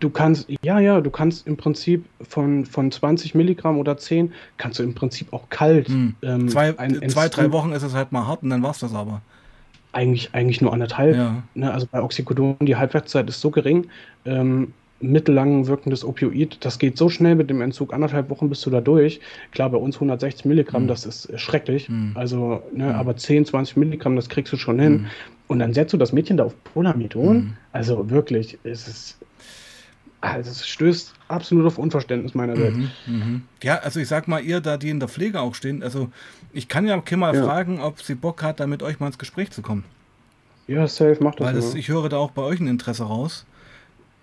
Speaker 2: Du kannst, ja, ja, du kannst im Prinzip von, von 20 Milligramm oder 10, kannst du im Prinzip auch kalt.
Speaker 1: Mhm.
Speaker 2: ähm,
Speaker 1: Zwei,
Speaker 2: ein
Speaker 1: zwei, drei Wochen ist es halt mal hart und dann war's das aber.
Speaker 2: Eigentlich, eigentlich nur anderthalb.
Speaker 1: Ja.
Speaker 2: Ne, also bei Oxycodon, die Halbwertszeit ist so gering. Ähm, mittellang wirkendes Opioid, das geht so schnell mit dem Entzug, anderthalb Wochen bist du da durch. Klar, bei uns 160 Milligramm,
Speaker 1: Mhm.
Speaker 2: das ist äh, schrecklich.
Speaker 1: Mhm.
Speaker 2: Also, ne,
Speaker 1: Mhm.
Speaker 2: aber 10, 20 Milligramm, das kriegst du schon hin.
Speaker 1: Mhm.
Speaker 2: Und dann setzt du das Mädchen da auf Polamidon.
Speaker 1: Mhm.
Speaker 2: Also wirklich, es ist. Also es stößt absolut auf Unverständnis meinerseits.
Speaker 1: Mhm, mhm. Ja, also ich sag mal, ihr da, die in der Pflege auch stehen, also ich kann ja Kim mal
Speaker 2: Ja.
Speaker 1: fragen, ob sie Bock hat, da mit euch mal ins Gespräch zu kommen.
Speaker 2: Ja, safe, mach das.
Speaker 1: Weil das, ich höre da auch bei euch ein Interesse raus.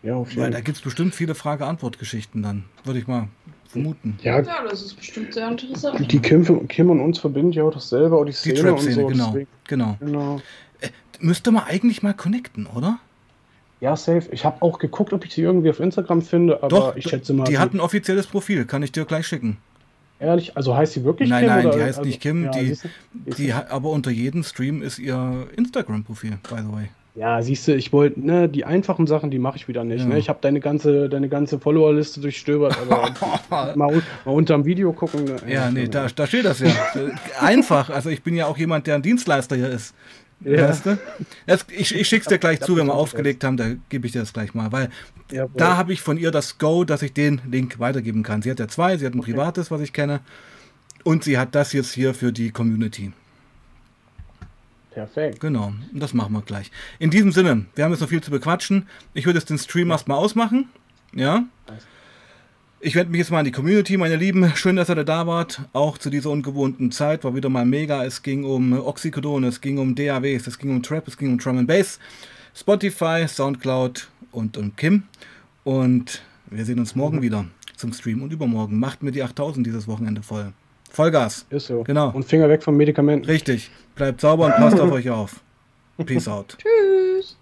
Speaker 2: ja, auf jeden
Speaker 1: Weil da gibt es bestimmt viele Frage-Antwort-Geschichten dann, würde ich mal vermuten.
Speaker 2: Ja,
Speaker 3: Ja, das ist bestimmt sehr interessant.
Speaker 2: die Kim, Kim und uns verbindet ja auch dasselbe, auch die
Speaker 1: Die
Speaker 2: Szene und
Speaker 1: Trap-Szene,
Speaker 2: so.
Speaker 1: genau.
Speaker 2: deswegen-
Speaker 1: genau.
Speaker 2: genau.
Speaker 1: Müsste man eigentlich mal connecten, oder?
Speaker 2: Ja, safe. Ich habe auch geguckt, ob ich sie irgendwie auf Instagram finde, aber
Speaker 1: Doch,
Speaker 2: ich schätze mal.
Speaker 1: die hat ein offizielles Profil, kann ich dir gleich schicken.
Speaker 2: Ehrlich, also heißt sie wirklich
Speaker 1: Nein,
Speaker 2: Kim?
Speaker 1: nein,
Speaker 2: oder?
Speaker 1: die heißt
Speaker 2: also,
Speaker 1: nicht Kim, die-?
Speaker 2: Siehst
Speaker 1: Die
Speaker 2: du?
Speaker 1: hat, aber unter jedem Stream ist ihr Instagram-Profil, by the way.
Speaker 2: Ja, siehst du, ich wollte, ne, die einfachen Sachen, die mache ich wieder nicht.
Speaker 1: Ja.
Speaker 2: Ne? Ich habe deine ganze, deine ganze Followerliste durchstöbert, aber mal, mal unterm Video gucken. Ne?
Speaker 1: Ja, nee, da, da steht das ja. Einfach. Also ich bin ja auch jemand, der ein Dienstleister hier ist.
Speaker 2: Ja.
Speaker 1: Weißt du? Das, ich ich schick's dir gleich
Speaker 2: Ich
Speaker 1: zu, wenn wir aufgelegt haben, da gebe ich dir das gleich mal. Weil
Speaker 2: Jawohl.
Speaker 1: da habe ich von ihr das Go, dass ich den Link weitergeben kann. Sie hat ja zwei, sie hat ein
Speaker 2: Okay.
Speaker 1: privates, was ich kenne. Und sie hat das jetzt hier für die Community.
Speaker 2: Perfekt.
Speaker 1: Genau, und das machen wir gleich. In diesem Sinne, wir haben jetzt noch viel zu bequatschen. Ich würde jetzt den Stream erstmal ausmachen. Ja. Ich wende mich jetzt mal an die Community, meine Lieben. Schön, dass ihr da wart. Auch zu dieser ungewohnten Zeit war wieder mal mega. Es ging um Oxycodon, es ging um DAWs, es ging um Trap, es ging um Drum and Bass, Spotify, Soundcloud und um Kim. Und wir sehen uns morgen wieder zum Stream und übermorgen. Macht mir die 8000 dieses Wochenende voll. Vollgas.
Speaker 2: Ist so.
Speaker 1: Genau.
Speaker 2: Und Finger weg vom Medikament.
Speaker 1: Richtig. Bleibt sauber und passt auf euch auf. Peace out.
Speaker 3: Tschüss.